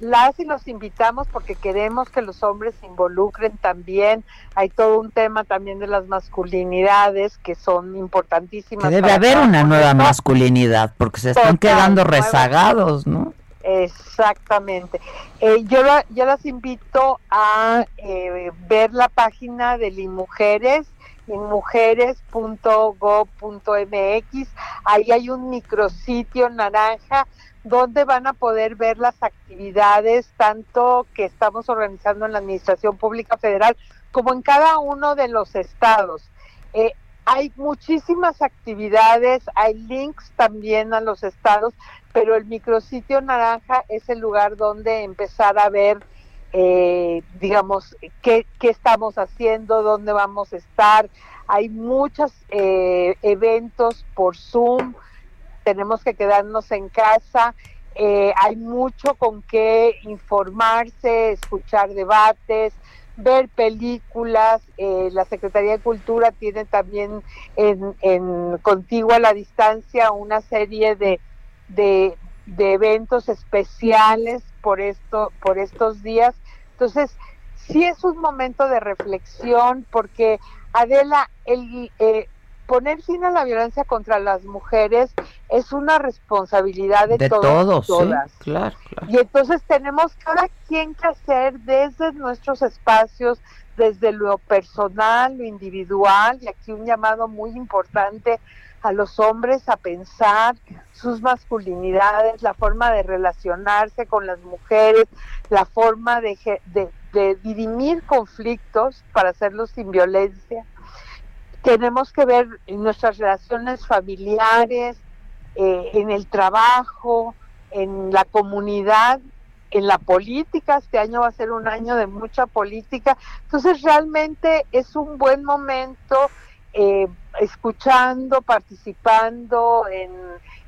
las, y los invitamos porque queremos que los hombres se involucren también. Hay todo un tema también de las masculinidades que son importantísimas.
debe haber una nueva masculinidad porque se están quedando rezagados, ¿no?
Exactamente. Eh, yo, la- yo las invito a eh, ver la página de Limujeres, inmujeres.go.mx. Ahí hay un micrositio naranja donde van a poder ver las actividades tanto que estamos organizando en la Administración Pública Federal como en cada uno de los estados. Eh, hay muchísimas actividades, hay links también a los estados, pero el micrositio naranja es el lugar donde empezar a ver, eh, digamos, qué, qué estamos haciendo, dónde vamos a estar. Hay muchos eh, eventos por Zoom, tenemos que quedarnos en casa. Eh, hay mucho con qué informarse, escuchar debates, ver películas. Eh, la Secretaría de Cultura tiene también en, en Contigo a la Distancia una serie de, de, de eventos especiales por, esto, por estos días. Entonces, sí es un momento de reflexión porque, Adela, el, eh, poner fin a la violencia contra las mujeres es una responsabilidad de,
De
todos,
todos, sí,
todas.
claro, claro.
Y entonces tenemos cada quien que hacer desde nuestros espacios, desde lo personal, lo individual, y aquí un llamado muy importante a los hombres a pensar sus masculinidades, la forma de relacionarse con las mujeres, la forma de, de, de dirimir conflictos para hacerlos sin violencia. Tenemos que ver en nuestras relaciones familiares, eh, en el trabajo, en la comunidad, en la política. Este año va a ser un año de mucha política. Entonces realmente es un buen momento eh, escuchando, participando en,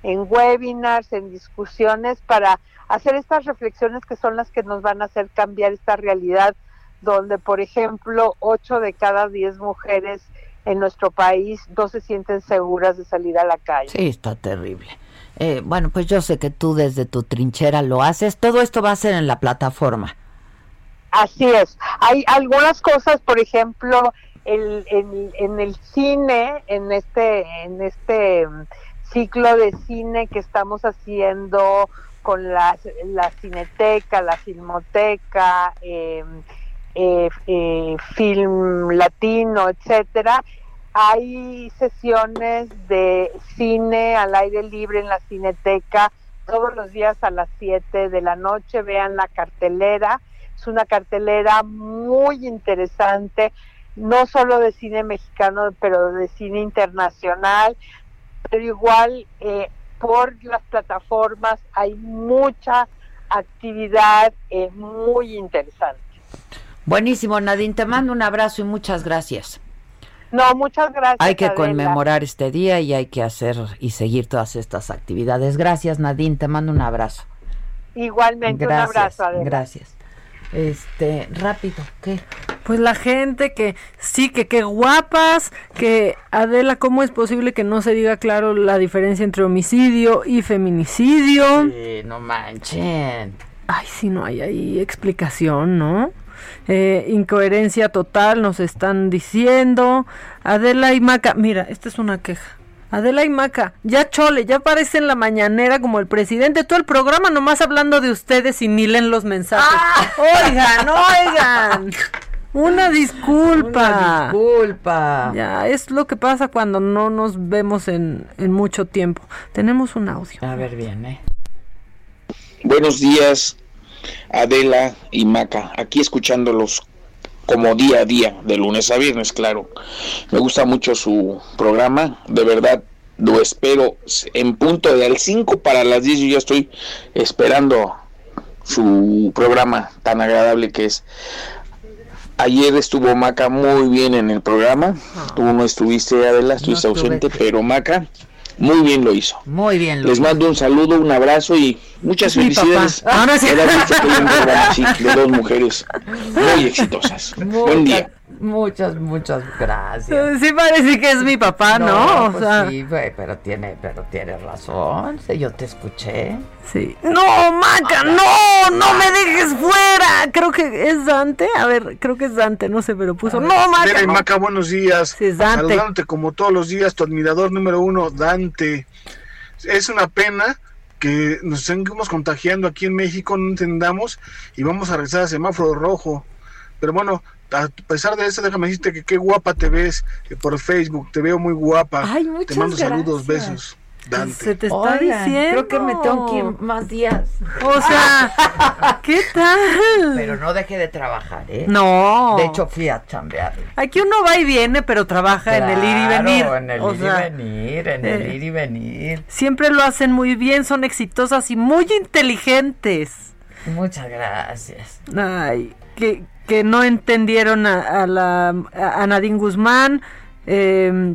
en webinars, en discusiones para hacer estas reflexiones que son las que nos van a hacer cambiar esta realidad donde, por ejemplo, 8 de cada 10 mujeres en nuestro país no se sienten seguras de salir a la calle.
Sí, está terrible. Eh, bueno, pues yo sé que tú desde tu trinchera lo haces. Todo esto va a ser en la plataforma.
Así es. Hay algunas cosas, por ejemplo, el, en, en el cine, en este, en este mm, ciclo de cine que estamos haciendo con la, la cineteca, la filmoteca, eh, film latino, etcétera. Hay sesiones de cine al aire libre en la cineteca todos los días a las 7 de la noche. Vean la cartelera. Es una cartelera muy interesante, no solo de cine mexicano, pero de cine internacional. Pero igual eh, por las plataformas hay mucha actividad eh, muy interesante.
Buenísimo, Nadine, te mando un abrazo y muchas gracias.
No, muchas gracias.
Hay que
Adela.
conmemorar este día y hay que hacer y seguir todas estas actividades. Gracias, Nadine, te mando un abrazo.
Igualmente,
Gracias,
un abrazo. Adela.
gracias. Este, rápido, ¿qué?
Pues la gente que sí, que qué guapas, que Adela, ¿cómo es posible que no se diga claro la diferencia entre homicidio y feminicidio?
Sí, no manchen.
Ay, sí, no hay ahí explicación, ¿no? Eh, incoherencia total, nos están diciendo. Adela y Maca, mira, esta es una queja. Adela y Maca, ya chole, ya aparece en la mañanera como el presidente, todo el programa nomás hablando de ustedes y ni leen los mensajes. Oigan, oigan. Una disculpa.
Una disculpa.
Ya, es lo que pasa cuando no nos vemos en, en mucho tiempo. Tenemos un audio.
A ver bien, ¿eh?
Buenos días, Adela y Maca. Aquí escuchándolos como día a día, de lunes a viernes, claro. Me gusta mucho su programa, de verdad lo espero en punto de al 5 para las 10. Yo ya estoy esperando su programa tan agradable que es. Ayer estuvo Maca muy bien en el programa. Tú no estuviste, Adela, estuviste
No
ausente, pero Maca muy bien lo hizo.
Muy bien,
Les mando un saludo, un abrazo y muchas
mi
felicidades.
papá. Ahora sí.
Así de dos *laughs* mujeres muy exitosas. Buen día.
Muchas, muchas gracias.
Sí parece que es mi papá, ¿no? O
pues
sea,
sí, güey, pero tiene, pero tiene razón. Sí, yo te escuché.
Sí. No, Maca, no, no me dejes fuera. Creo que es Dante. A ver, creo que es Dante, no sé, pero puso. No, Maca.
Y
no.
Maca, buenos días.
Sí, es Dante.
Saludándote como todos los días, tu admirador número uno, Dante. Es una pena que nos seguimos contagiando aquí en México, no entendamos y vamos a regresar a semáforo rojo. Pero bueno, a pesar de eso, déjame decirte que qué guapa te ves eh, por Facebook, te veo muy guapa.
Ay,
te
muchas
mando saludos, besos. Dante.
Se te está
Oigan,
diciendo.
Creo que me tengo que ir más días.
O sea, *laughs* ¿qué tal?
Pero no dejé de trabajar, ¿eh?
No.
De hecho, fui a chambear.
Aquí uno va y viene, pero trabaja en el ir y venir.
En el
O
ir
sea,
y venir, en el
eh,
ir y venir.
Siempre lo hacen muy bien, son exitosas y muy inteligentes.
Muchas gracias.
Ay, que, que no entendieron a, a la a Nadine Guzmán. eh,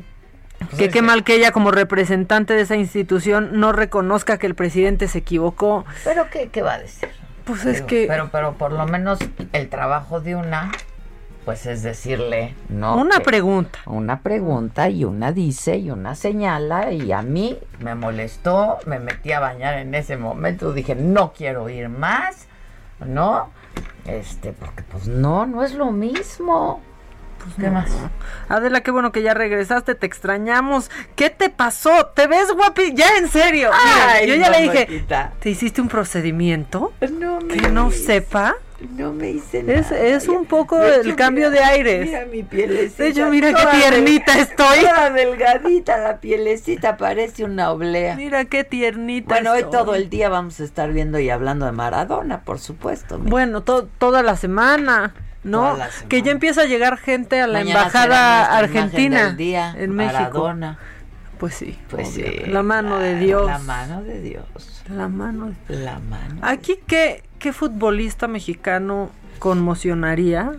que
es
qué
que-
mal que ella como representante de esa institución no reconozca que el presidente se equivocó.
¿Pero qué, qué va a decir?
Pues es que
Pero, pero por lo menos el trabajo de una, pues es decirle, no.
una
que-
pregunta.
Una pregunta y una dice y una señala y a mí me molestó, me metí a bañar en ese momento, dije, no quiero ir más, ¿no? Este, porque pues no, no es lo mismo. Pues, ¿Qué más?
Adela, qué bueno que ya regresaste, te extrañamos. ¿Qué te pasó? ¿Te ves guapi? Ya, en serio. Mira, yo ya le dije. ¿te hiciste un procedimiento?
No me
Que no sepa.
No me hice nada.
Es, es un poco el cambio
mira,
de aires.
Mira mi pielecita.
De hecho, mira qué tiernita estoy.
Toda delgadita, la pielecita parece una oblea.
Mira qué tiernita.
Bueno, hoy todo el día vamos a estar viendo y hablando de Maradona, por supuesto. mira.
Bueno, to- toda la semana, ¿no? Que ya empieza a llegar gente a la
Mañana
embajada argentina
del día,
en México. Pues sí.
Pues sí,
La mano de Dios.
La mano de Dios.
La mano de
La mano.
Aquí, ¿qué, qué futbolista mexicano conmocionaría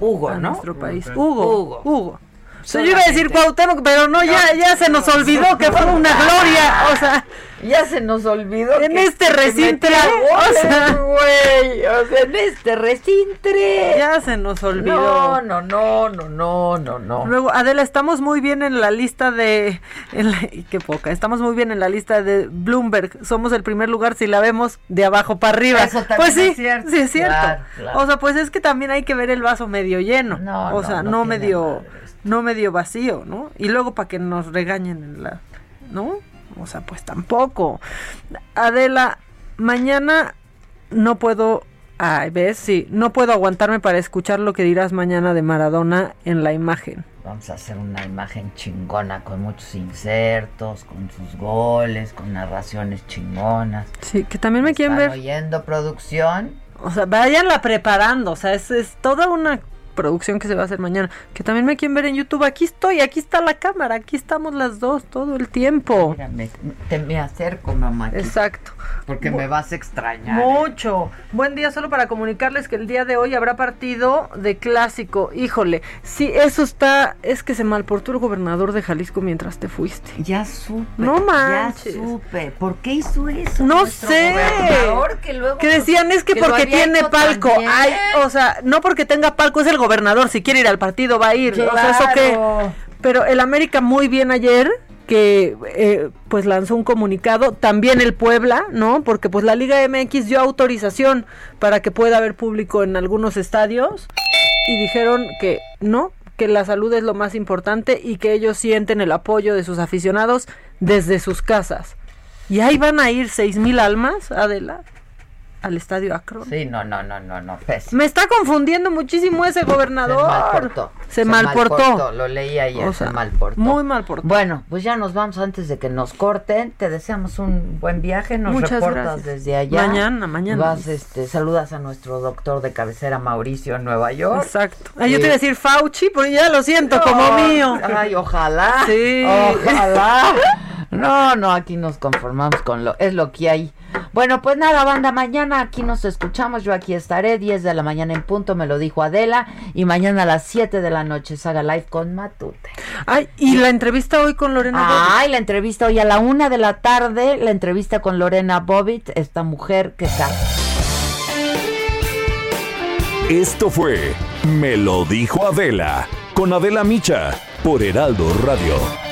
Hugo,
a
¿no?
nuestro país?
Hugo.
Hugo.
Hugo.
Yo iba a decir Cuauhtémoc, pero no, ya, ya se nos olvidó que fue una gloria. O sea,
Ya se nos olvidó.
En
que-
este
metía
o sea.
güey. O sea, en este recinto.
ya se nos olvidó.
No, no, no, no, no, no, no.
Luego, Adela, estamos muy bien en la lista de. En la- qué poca. Estamos muy bien en la lista de Bloomberg. Somos el primer lugar si la vemos de abajo para arriba.
Eso también
pues sí,
es cierto.
sí es cierto.
Claro, claro.
O sea, pues es que también hay que ver el vaso medio lleno.
No,
o sea,
no
medio, no medio vacío, ¿no? Y luego para que nos regañen en la, ¿no? O sea, pues tampoco. Adela, mañana no puedo. Ay, ves, sí, no puedo aguantarme para escuchar lo que dirás mañana de Maradona en la imagen.
Vamos a hacer una imagen chingona con muchos insertos, con sus goles, con narraciones chingonas.
Sí, que también me quieren
¿Están
ver.
oyendo producción?
O sea, váyanla preparando. O sea, es, es toda una producción que se va a hacer mañana. Que también me quieren ver en YouTube. Aquí estoy, aquí está la cámara, aquí estamos las dos todo el tiempo.
Te me acerco, mamá. aquí,
Exacto.
Porque me vas a extrañar.
Mucho. Buen día solo para comunicarles que el día de hoy habrá partido de clásico. Híjole, sí, eso está, es que se malportó el gobernador de Jalisco mientras te fuiste.
Ya supe.
No manches.
Ya supe. ¿Por qué hizo eso?
No sé.
gobernador? Que, luego
Que decían es que, porque tiene palco.
también.
Ay, o sea, no porque tenga palco es el gobernador. Si quiere ir al partido va a ir. O sea, eso que.
Claro.
Pero el América muy bien ayer que eh, pues lanzó un comunicado, también el Puebla, ¿no? Porque pues la Liga MX dio autorización para que pueda haber público en algunos estadios y dijeron que no, que la salud es lo más importante y que ellos sienten el apoyo de sus aficionados desde sus casas. Y ahí van a ir seis mil almas, Adela, al estadio Akron.
Sí, no, no, no, no, no. pésimo.
Me está confundiendo muchísimo ese gobernador.
Se malportó.
Se malportó.
Lo leí ayer,
O sea,
se malportó.
Muy malportó.
Bueno, pues ya nos vamos antes de que nos corten. Te deseamos un buen viaje. Nos
Muchas
reportas
gracias.
desde allá.
Mañana, mañana.
Vas, este, saludas a nuestro doctor de cabecera Mauricio en Nueva York.
Exacto. Ah, yo te iba a decir Fauci, porque ya lo siento como mío.
Ay, ojalá.
Sí.
Ojalá. No, no, aquí nos conformamos con lo, es lo que hay. Bueno, pues nada, banda, mañana aquí nos escuchamos, yo aquí estaré, 10 de la mañana en punto, me lo dijo Adela, y mañana a las 7 de la noche Saga Live con Matute.
Ay, y la entrevista hoy con Lorena
Ay, la entrevista hoy a la una de la tarde, la entrevista con Lorena Bobbitt, esta mujer que está...
Esto fue Me lo dijo Adela con Adela Micha por Heraldo Radio.